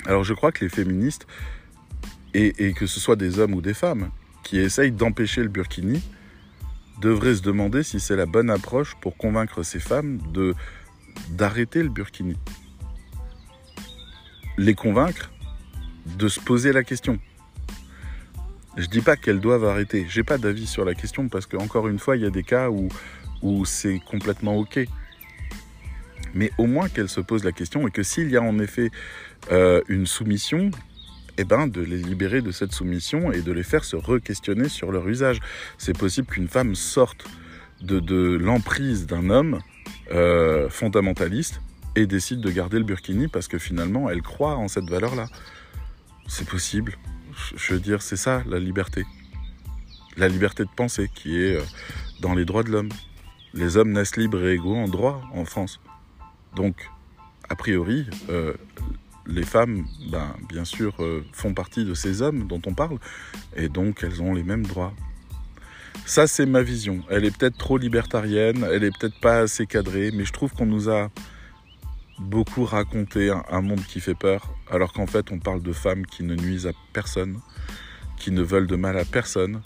Alors je crois que les féministes, et, que ce soit des hommes ou des femmes, qui essayent d'empêcher le burkini, devraient se demander si c'est la bonne approche pour convaincre ces femmes d'arrêter le burkini. Les convaincre, de se poser la question. Je dis pas qu'elles doivent arrêter. J'ai pas d'avis sur la question parce que encore une fois, il y a des cas où c'est complètement ok. Mais au moins qu'elles se posent la question et que s'il y a en effet euh, une soumission, eh ben, de les libérer de cette soumission et de les faire se re-questionner sur leur usage. C'est possible qu'une femme sorte de, de l'emprise d'un homme euh, fondamentaliste et décide de garder le burkini parce que finalement elle croit en cette valeur-là. C'est possible. Je veux dire, c'est ça la liberté. La liberté de penser qui est euh, dans les droits de l'homme. Les hommes naissent libres et égaux en droit en France. Donc, a priori, euh, les femmes, ben, bien sûr, euh, font partie de ces hommes dont on parle, et donc elles ont les mêmes droits. Ça, c'est ma vision. Elle est peut-être trop libertarienne, elle est peut-être pas assez cadrée, mais je trouve qu'on nous a beaucoup raconté un, monde qui fait peur, alors qu'en fait on parle de femmes qui ne nuisent à personne, qui ne veulent de mal à personne,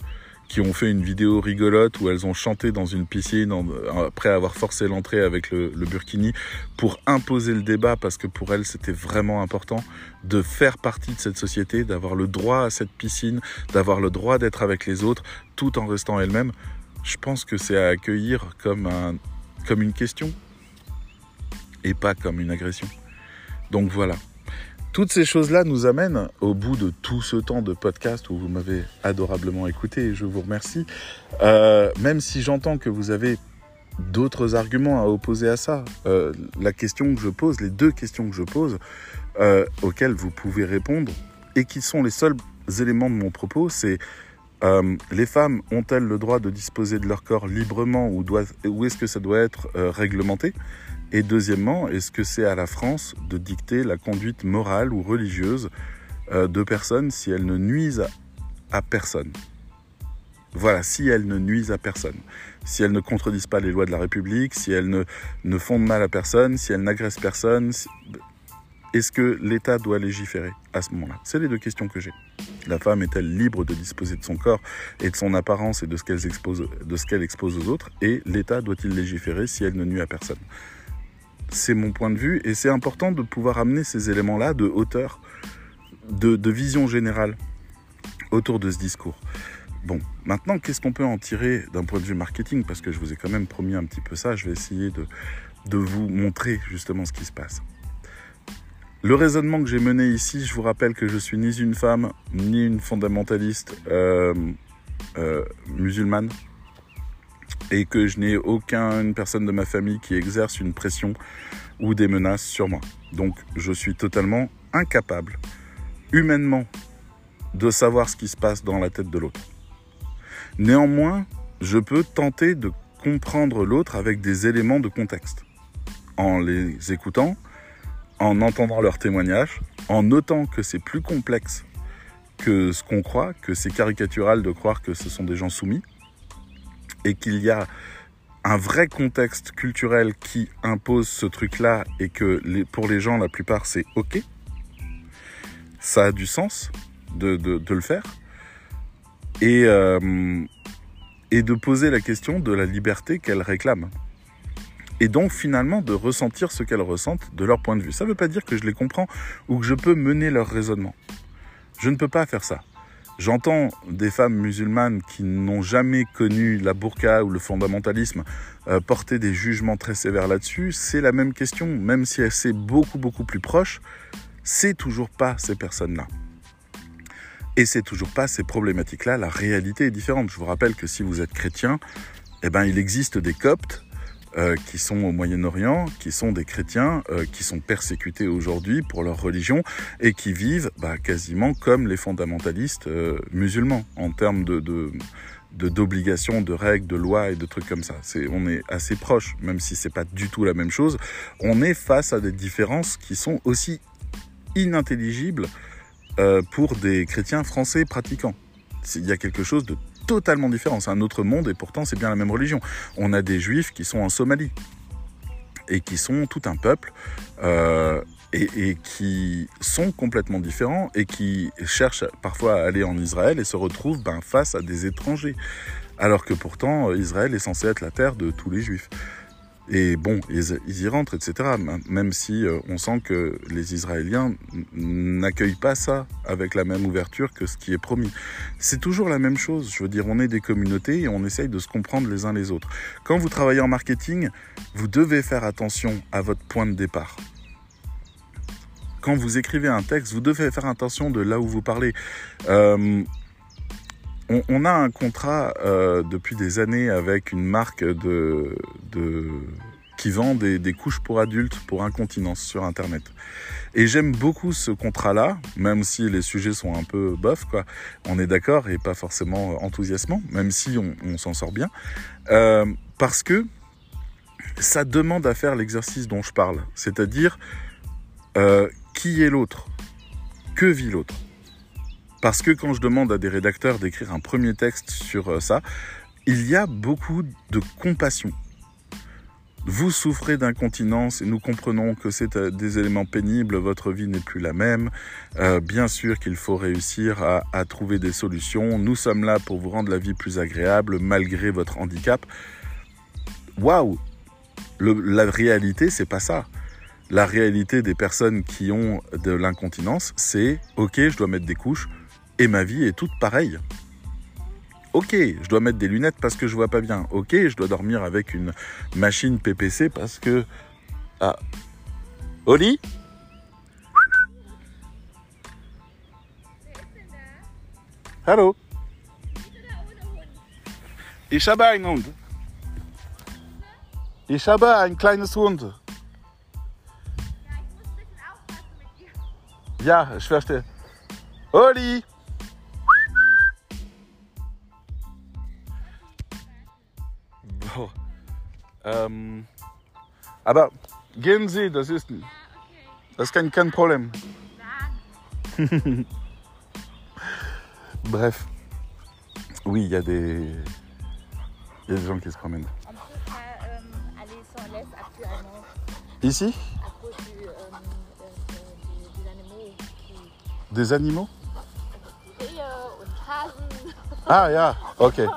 qui ont fait une vidéo rigolote où elles ont chanté dans une piscine après avoir forcé l'entrée avec le, le, burkini pour imposer le débat parce que pour elles c'était vraiment important de faire partie de cette société, d'avoir le droit à cette piscine, d'avoir le droit d'être avec les autres tout en restant elles-mêmes. Je pense que c'est à accueillir comme, un, comme une question, et pas comme une agression. Donc voilà. Toutes ces choses-là nous amènent, au bout de tout ce temps de podcast où vous m'avez adorablement écouté, et je vous remercie, euh, même si j'entends que vous avez d'autres arguments à opposer à ça, euh, la question que je pose, les deux questions que je pose, euh, auxquelles vous pouvez répondre, et qui sont les seuls éléments de mon propos, c'est les femmes ont-elles le droit de disposer de leur corps librement ou, ou est-ce que ça doit être réglementé? Et deuxièmement, est-ce que c'est à la France de dicter la conduite morale ou religieuse euh, de personnes si elles ne nuisent à personne? Voilà, si elles ne nuisent à personne. Si elles ne contredisent pas les lois de la République, si elles ne, font de mal à personne, si elles n'agressent personne, est-ce que l'État doit légiférer à ce moment-là? C'est les deux questions que j'ai. La femme est-elle libre de disposer de son corps et de son apparence et de ce expose, qu'elle expose aux autres? Et l'État doit-il légiférer si elle ne nuit à personne? C'est mon point de vue et c'est important de pouvoir amener ces éléments-là de hauteur, de, vision générale autour de ce discours. Bon, maintenant, qu'est-ce qu'on peut en tirer d'un point de vue marketing? Parce que je vous ai quand même promis un petit peu ça, je vais essayer de, vous montrer justement ce qui se passe. Le raisonnement que j'ai mené ici, je vous rappelle que je suis ni une femme, ni une fondamentaliste euh, euh, musulmane. Et que je n'ai aucune personne de ma famille qui exerce une pression ou des menaces sur moi. Donc je suis totalement incapable, humainement, de savoir ce qui se passe dans la tête de l'autre. Néanmoins, je peux tenter de comprendre l'autre avec des éléments de contexte, en les écoutant, en entendant leurs témoignages, en notant que c'est plus complexe que ce qu'on croit, que c'est caricatural de croire que ce sont des gens soumis, et qu'il y a un vrai contexte culturel qui impose ce truc-là et que pour les gens, la plupart, c'est OK. Ça a du sens de, le faire. Et, euh, et de poser la question de la liberté qu'elles réclament. Et donc finalement de ressentir ce qu'elles ressentent de leur point de vue. Ça ne veut pas dire que je les comprends ou que je peux mener leur raisonnement. Je ne peux pas faire ça. J'entends des femmes musulmanes qui n'ont jamais connu la burqa ou le fondamentalisme euh, porter des jugements très sévères là-dessus. C'est la même question, même si elle c'est beaucoup beaucoup plus proche, c'est toujours pas ces personnes-là. Et c'est toujours pas ces problématiques-là. La réalité est différente. Je vous rappelle que si vous êtes chrétien, eh ben, il existe des coptes euh, qui sont au Moyen-Orient, qui sont des chrétiens, euh, qui sont persécutés aujourd'hui pour leur religion et qui vivent bah, quasiment comme les fondamentalistes euh, musulmans en termes de, d'obligations, de, règles, de lois et de trucs comme ça. On est assez proche, même si c'est pas du tout la même chose. On est face à des différences qui sont aussi inintelligibles pour des chrétiens français pratiquants. Il y a quelque chose de totalement différent. C'est un autre monde et pourtant c'est bien la même religion. On a des juifs qui sont en Somalie et qui sont tout un peuple euh, et, qui sont complètement différents et qui cherchent parfois à aller en Israël et se retrouvent ben, face à des étrangers. Alors que pourtant Israël est censé être la terre de tous les juifs. Et bon, ils, y rentrent, etc. Même si euh, on sent que les Israéliens n'accueillent pas ça avec la même ouverture que ce qui est promis. C'est toujours la même chose. Je veux dire, on est des communautés et on essaye de se comprendre les uns les autres. Quand vous travaillez en marketing, vous devez faire attention à votre point de départ. Quand vous écrivez un texte, vous devez faire attention de là où vous parlez. Euh, on, a un contrat euh, depuis des années avec une marque qui vend des, couches pour adultes pour incontinence sur Internet. Et j'aime beaucoup ce contrat-là, même si les sujets sont un peu bof, quoi. On est d'accord et pas forcément enthousiasmant, même si on, s'en sort bien, euh, parce que ça demande à faire l'exercice dont je parle, c'est-à-dire euh, qui est l'autre, que vit l'autre? Parce que quand je demande à des rédacteurs d'écrire un premier texte sur euh, ça, il y a beaucoup de compassion. Vous souffrez d'incontinence et nous comprenons que c'est euh, des éléments pénibles, votre vie n'est plus la même. Euh, bien sûr qu'il faut réussir à, trouver des solutions. Nous sommes là pour vous rendre la vie plus agréable malgré votre handicap. Waouh La réalité, c'est pas ça. La réalité des personnes qui ont de l'incontinence, c'est ok, je dois mettre des couches, et ma vie est toute pareille. Ok, je dois mettre des lunettes parce que je vois pas bien. Ok, je dois dormir avec une machine PPC parce que... Ah. Oli Hallo Ich habe einen Hund. Ich habe ein kleines Hund. Ja, ich verstehe. Oli Ähm, aber gehen Sie, das ist, das ist kein, kein Problem. Bref, oui, il y, a des, y a des gens qui se promènent. On peut pas euh, aller sans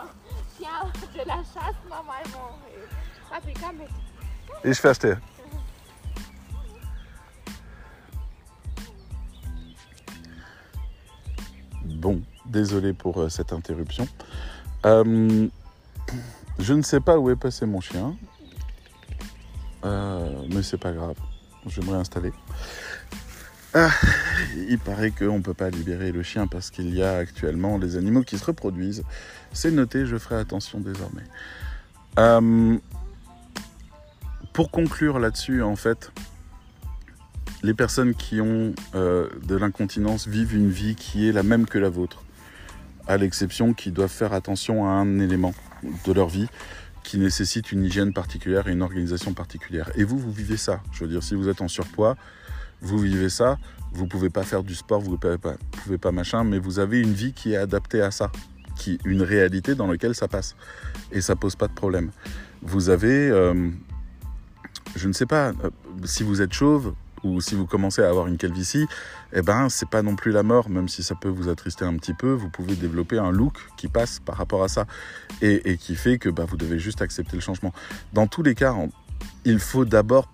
Ich verstehe. Bon, désolé pour euh, cette interruption. Euh, je ne sais pas où est passé mon chien, euh, mais c'est pas grave. Je vais me réinstaller. Ah, il paraît qu'on ne peut pas libérer le chien parce qu'il y a actuellement les animaux qui se reproduisent. C'est noté, je ferai attention désormais. Pour conclure là-dessus, en fait, les personnes qui ont euh, de l'incontinence vivent une vie qui est la même que la vôtre, à l'exception qu'ils doivent faire attention à un élément de leur vie qui nécessite une hygiène particulière et une organisation particulière. Et vous, vous vivez ça. Je veux dire, si vous êtes en surpoids, vous vivez ça, vous pouvez pas faire du sport, vous pouvez pas, pouvez pas machin, mais vous avez une vie qui est adaptée à ça, qui une réalité dans laquelle ça passe et ça pose pas de problème. Vous avez, euh, je ne sais pas, euh, si vous êtes chauve ou si vous commencez à avoir une calvitie, eh ben c'est pas non plus la mort, même si ça peut vous attrister un petit peu. Vous pouvez développer un look qui passe par rapport à ça et, qui fait que bah, vous devez juste accepter le changement. Dans tous les cas, il faut d'abord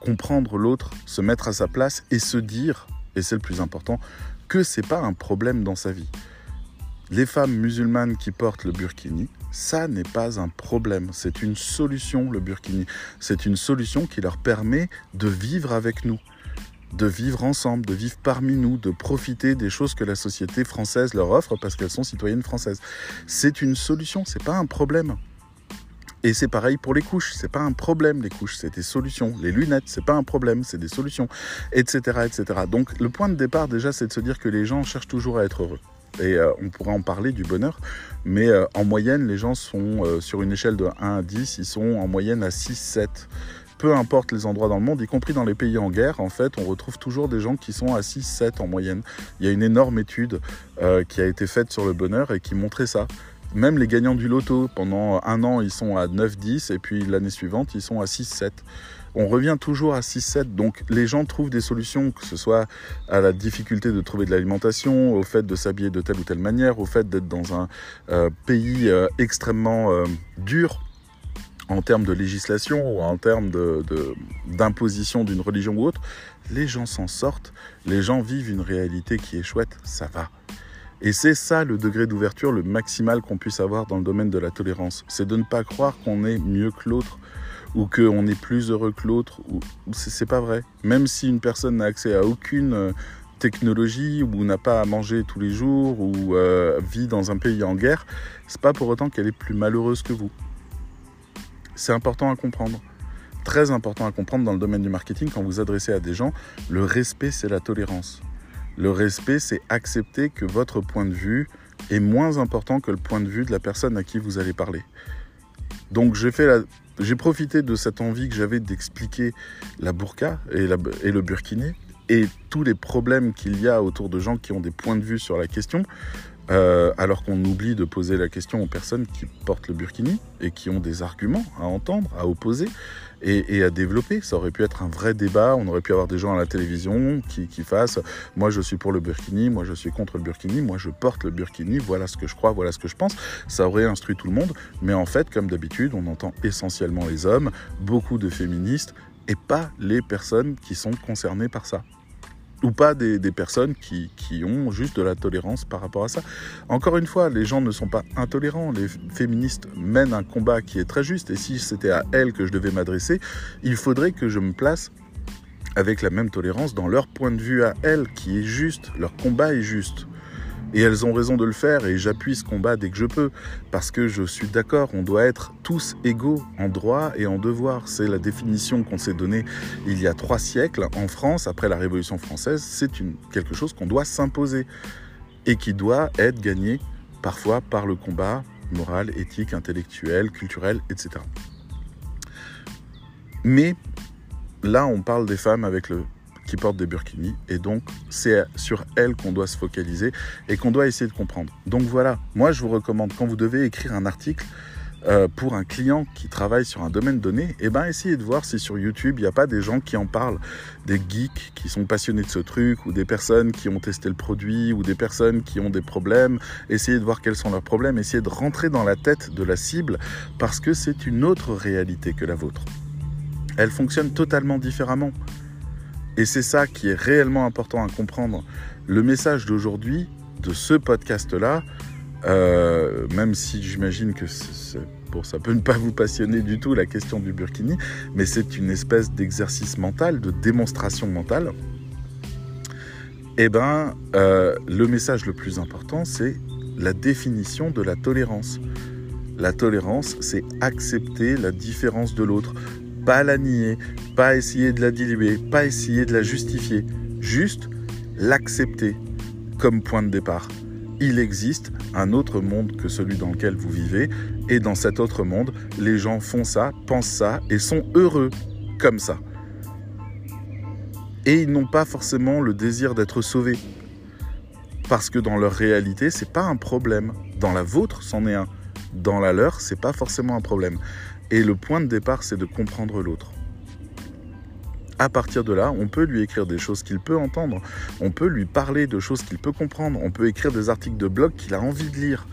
comprendre l'autre, se mettre à sa place et se dire, et c'est le plus important, que c'est pas un problème dans sa vie. Les femmes musulmanes qui portent le burkini, ça n'est pas un problème, c'est une solution le burkini. C'est une solution qui leur permet de vivre avec nous, de vivre ensemble, de vivre parmi nous, de profiter des choses que la société française leur offre parce qu'elles sont citoyennes françaises. C'est une solution, c'est pas un problème. Et c'est pareil pour les couches, c'est pas un problème les couches, c'est des solutions. Les lunettes, c'est pas un problème, c'est des solutions, etc., etc. Donc le point de départ déjà, c'est de se dire que les gens cherchent toujours à être heureux. Et euh, on pourra en parler du bonheur, mais euh, en moyenne, les gens sont euh, sur une échelle de 1 à 10, ils sont en moyenne à 6, 7 peu importe les endroits dans le monde, y compris dans les pays en guerre, en fait, on retrouve toujours des gens qui sont à 6, 7 en moyenne. Il y a une énorme étude qui a été faite sur le bonheur et qui montrait ça. Même les gagnants du loto, pendant un an, ils sont à 9-10 et puis l'année suivante, ils sont à 6-7. On revient toujours à 6-7. Donc les gens trouvent des solutions, que ce soit à la difficulté de trouver de l'alimentation, au fait de s'habiller de telle ou telle manière, au fait d'être dans un euh, pays euh, extrêmement euh, dur en termes de législation ou en termes d'imposition d'une religion ou autre. Les gens s'en sortent, les gens vivent une réalité qui est chouette, ça va. Et c'est ça le degré d'ouverture le maximal qu'on puisse avoir dans le domaine de la tolérance. C'est de ne pas croire qu'on est mieux que l'autre ou qu'on est plus heureux que l'autre. Ou... C'est pas vrai. Même si une personne n'a accès à aucune euh, technologie ou n'a pas à manger tous les jours ou euh, vit dans un pays en guerre, c'est pas pour autant qu'elle est plus malheureuse que vous. C'est important à comprendre. Très important à comprendre dans le domaine du marketing quand vous adressez à des gens. Le respect, c'est la tolérance. Le respect, c'est accepter que votre point de vue est moins important que le point de vue de la personne à qui vous allez parler. Donc j'ai fait j'ai profité de cette envie que j'avais d'expliquer la burqa et, le burkiné et tous les problèmes qu'il y a autour de gens qui ont des points de vue sur la question euh, alors qu'on oublie de poser la question aux personnes qui portent le burkini et qui ont des arguments à entendre, à opposer et, à développer. Ça aurait pu être un vrai débat, on aurait pu avoir des gens à la télévision qui, qui fassent « moi je suis pour le burkini, moi je suis contre le burkini, moi je porte le burkini, voilà ce que je crois, voilà ce que je pense ». Ça aurait instruit tout le monde, mais en fait, comme d'habitude, on entend essentiellement les hommes, beaucoup de féministes, et pas les personnes qui sont concernées par ça ou pas des, personnes qui, ont juste de la tolérance par rapport à ça. Encore une fois, les gens ne sont pas intolérants. Les féministes mènent un combat qui est très juste. Et si c'était à elles que je devais m'adresser, il faudrait que je me place avec la même tolérance dans leur point de vue à elles, qui est juste. Leur combat est juste. Et elles ont raison de le faire et j'appuie ce combat dès que je peux parce que je suis d'accord, on doit être tous égaux en droit et en devoir. C'est la définition qu'on s'est donnée il y a trois siècles en France après la Révolution française. C'est quelque chose qu'on doit s'imposer et qui doit être gagné parfois par le combat moral, éthique, intellectuel, culturel, etc. Mais là, on parle des femmes avec le qui portent des burkinis. Et donc, c'est sur elles qu'on doit se focaliser et qu'on doit essayer de comprendre. Donc voilà, moi je vous recommande, quand vous devez écrire un article, euh, pour un client qui travaille sur un domaine donné, eh ben essayez de voir si sur YouTube il n'y a pas des gens qui en parlent, des geeks qui sont passionnés de ce truc, ou des personnes qui ont testé le produit, ou des personnes qui ont des problèmes. Essayez de voir quels sont leurs problèmes, essayez de rentrer dans la tête de la cible parce que c'est une autre réalité que la vôtre. Elle fonctionne totalement différemment. Et c'est ça qui est réellement important à comprendre. Le message d'aujourd'hui, de ce podcast-là, euh, même si j'imagine que bon, ça peut ne pas vous passionner du tout la question du burkini, mais c'est une espèce d'exercice mental, de démonstration mentale. Eh ben, euh, le message le plus important, c'est la définition de la tolérance. La tolérance, c'est accepter la différence de l'autre, pas la nier, pas essayer de la diluer, pas essayer de la justifier, juste l'accepter comme point de départ. Il existe un autre monde que celui dans lequel vous vivez, et dans cet autre monde, les gens font ça, pensent ça et sont heureux comme ça. Et ils n'ont pas forcément le désir d'être sauvés. Parce que dans leur réalité, c'est pas un problème. Dans la vôtre, c'en est un. Dans la leur, c'est pas forcément un problème. Et le point de départ, c'est de comprendre l'autre. À partir de là, on peut lui écrire des choses qu'il peut entendre, on peut lui parler de choses qu'il peut comprendre, on peut écrire des articles de blog qu'il a envie de lire.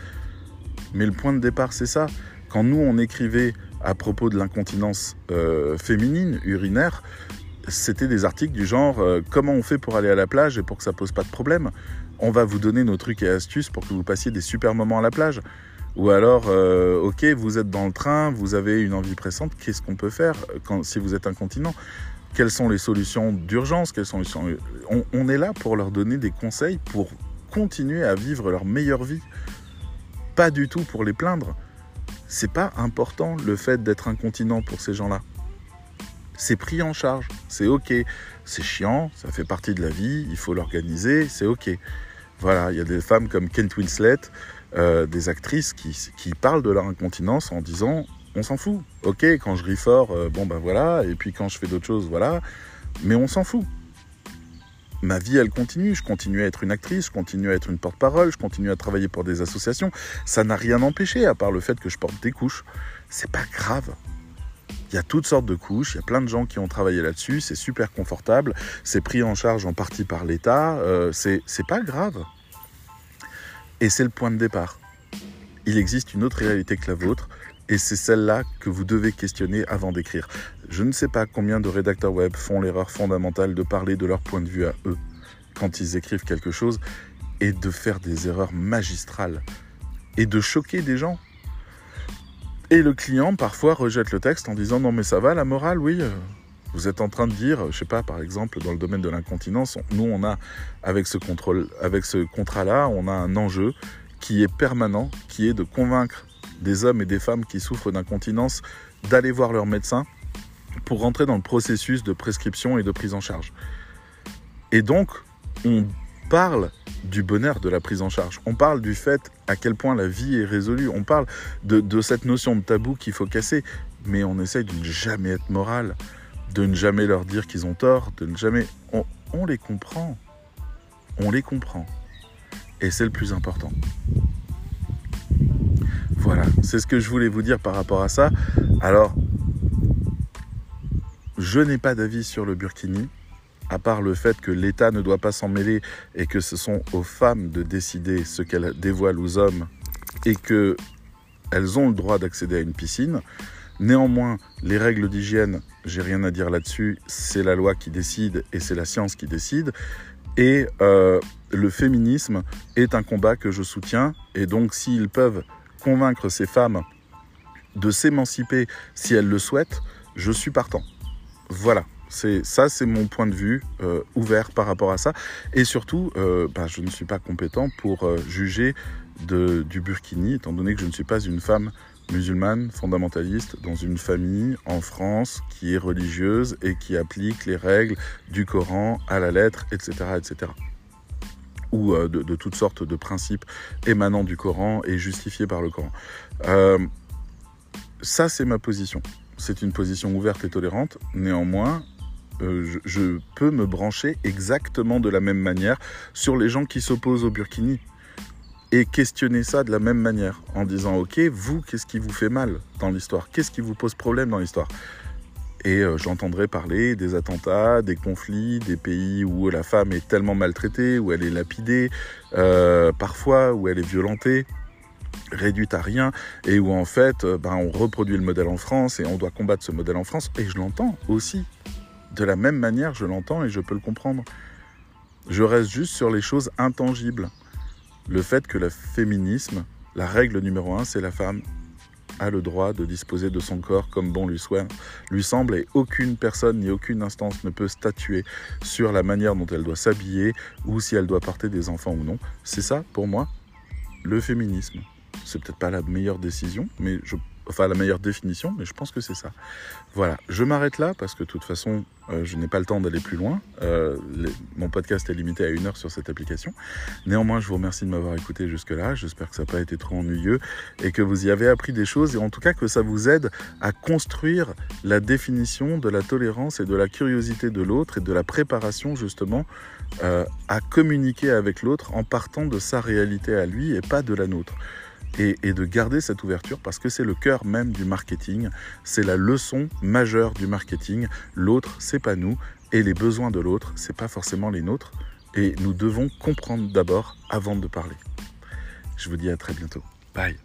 Mais le point de départ, c'est ça. Quand nous, on écrivait à propos de l'incontinence euh, féminine, urinaire, c'était des articles du genre euh, comment on fait pour aller à la plage et pour que ça pose pas de problème? On va vous donner nos trucs et astuces pour que vous passiez des super moments à la plage. Ou alors, euh, ok, vous êtes dans le train, vous avez une envie pressante, qu'est-ce qu'on peut faire si vous êtes incontinent? Quelles sont les solutions d'urgence? Quelles sont les... on, on est là pour leur donner des conseils pour continuer à vivre leur meilleure vie. Pas du tout pour les plaindre. C'est pas important le fait d'être incontinent pour ces gens-là. C'est pris en charge, c'est ok. C'est chiant, ça fait partie de la vie, il faut l'organiser, c'est ok. Voilà, il y a des femmes comme Kent Winslet, euh, des actrices qui, parlent de leur incontinence en disant on s'en fout. Ok, quand je ris fort, euh, bon ben voilà, et puis quand je fais d'autres choses, voilà, mais on s'en fout. Ma vie, elle continue. Je continue à être une actrice, je continue à être une porte-parole, je continue à travailler pour des associations. Ça n'a rien empêché, à part le fait que je porte des couches. C'est pas grave. Il y a toutes sortes de couches, il y a plein de gens qui ont travaillé là-dessus, c'est super confortable, c'est pris en charge en partie par l'État, euh, c'est pas grave. Et c'est le point de départ. Il existe une autre réalité que la vôtre, et c'est celle-là que vous devez questionner avant d'écrire. Je ne sais pas combien de rédacteurs web font l'erreur fondamentale de parler de leur point de vue à eux quand ils écrivent quelque chose et de faire des erreurs magistrales et de choquer des gens. Et le client parfois rejette le texte en disant non mais ça va la morale oui euh, vous êtes en train de dire je sais pas par exemple dans le domaine de l'incontinence nous on a avec ce contrôle avec ce contrat là on a un enjeu qui est permanent qui est de convaincre des hommes et des femmes qui souffrent d'incontinence d'aller voir leur médecin pour rentrer dans le processus de prescription et de prise en charge. Et donc, on parle du bonheur de la prise en charge. On parle du fait à quel point la vie est résolue. On parle de cette notion de tabou qu'il faut casser. Mais on essaye de ne jamais être moral, de ne jamais leur dire qu'ils ont tort, de ne jamais... On, les comprend. On les comprend. Et c'est le plus important. Voilà, c'est ce que je voulais vous dire par rapport à ça. Alors, je n'ai pas d'avis sur le burkini, à part le fait que l'État ne doit pas s'en mêler et que ce sont aux femmes de décider ce qu'elles dévoilent aux hommes et que elles ont le droit d'accéder à une piscine. Néanmoins, les règles d'hygiène, j'ai rien à dire là-dessus, c'est la loi qui décide et c'est la science qui décide. Et euh, le féminisme est un combat que je soutiens. Et donc, s'ils peuvent convaincre ces femmes de s'émanciper si elles le souhaitent, je suis partant. Voilà. C'est ça, c'est mon point de vue euh, ouvert par rapport à ça. Et surtout, euh, bah, je ne suis pas compétent pour juger du burkini, étant donné que je ne suis pas une femme musulmane fondamentaliste dans une famille en France qui est religieuse et qui applique les règles du Coran à la lettre, etc., etc. Ou de, de, toutes sortes de principes émanant du Coran et justifiés par le Coran. ça, c'est ma position c'est une position ouverte et tolérante. Néanmoins, euh, je, peux me brancher exactement de la même manière sur les gens qui s'opposent au burkini et questionner ça de la même manière en disant ok vous qu'est-ce qui vous fait mal dans l'histoire? Qu'est-ce qui vous pose problème dans l'histoire? Et euh, j'entendrai parler des attentats, des conflits, des pays où la femme est tellement maltraitée, où elle est lapidée, euh, parfois où elle est violentée, réduite à rien et où en fait ben, on reproduit le modèle en France et on doit combattre ce modèle en France. Et je l'entends aussi. De la même manière je l'entends et je peux le comprendre. Je reste juste sur les choses intangibles le fait que le féminisme la règle numéro un c'est la femme a le droit de disposer de son corps comme bon lui, soit, lui semble et aucune personne ni aucune instance ne peut statuer sur la manière dont elle doit s'habiller ou si elle doit porter des enfants ou non. C'est ça, pour moi, le féminisme C'est peut-être pas la meilleure décision, mais je enfin la meilleure définition, mais je pense que c'est ça. Voilà, je m'arrête là parce que de toute façon, euh, je n'ai pas le temps d'aller plus loin. Euh, mon podcast est limité à une heure sur cette application. Néanmoins, je vous remercie de m'avoir écouté jusque-là. J'espère que ça n'a pas été trop ennuyeux et que vous y avez appris des choses et en tout cas que ça vous aide à construire la définition de la tolérance et de la curiosité de l'autre et de la préparation justement euh, à communiquer avec l'autre en partant de sa réalité à lui et pas de la nôtre et, de garder cette ouverture parce que c'est le cœur même du marketing, c'est la leçon majeure du marketing. L'autre, c'est pas nous, et les besoins de l'autre, c'est pas forcément les nôtres, et nous devons comprendre d'abord avant de parler. Je vous dis à très bientôt. Bye.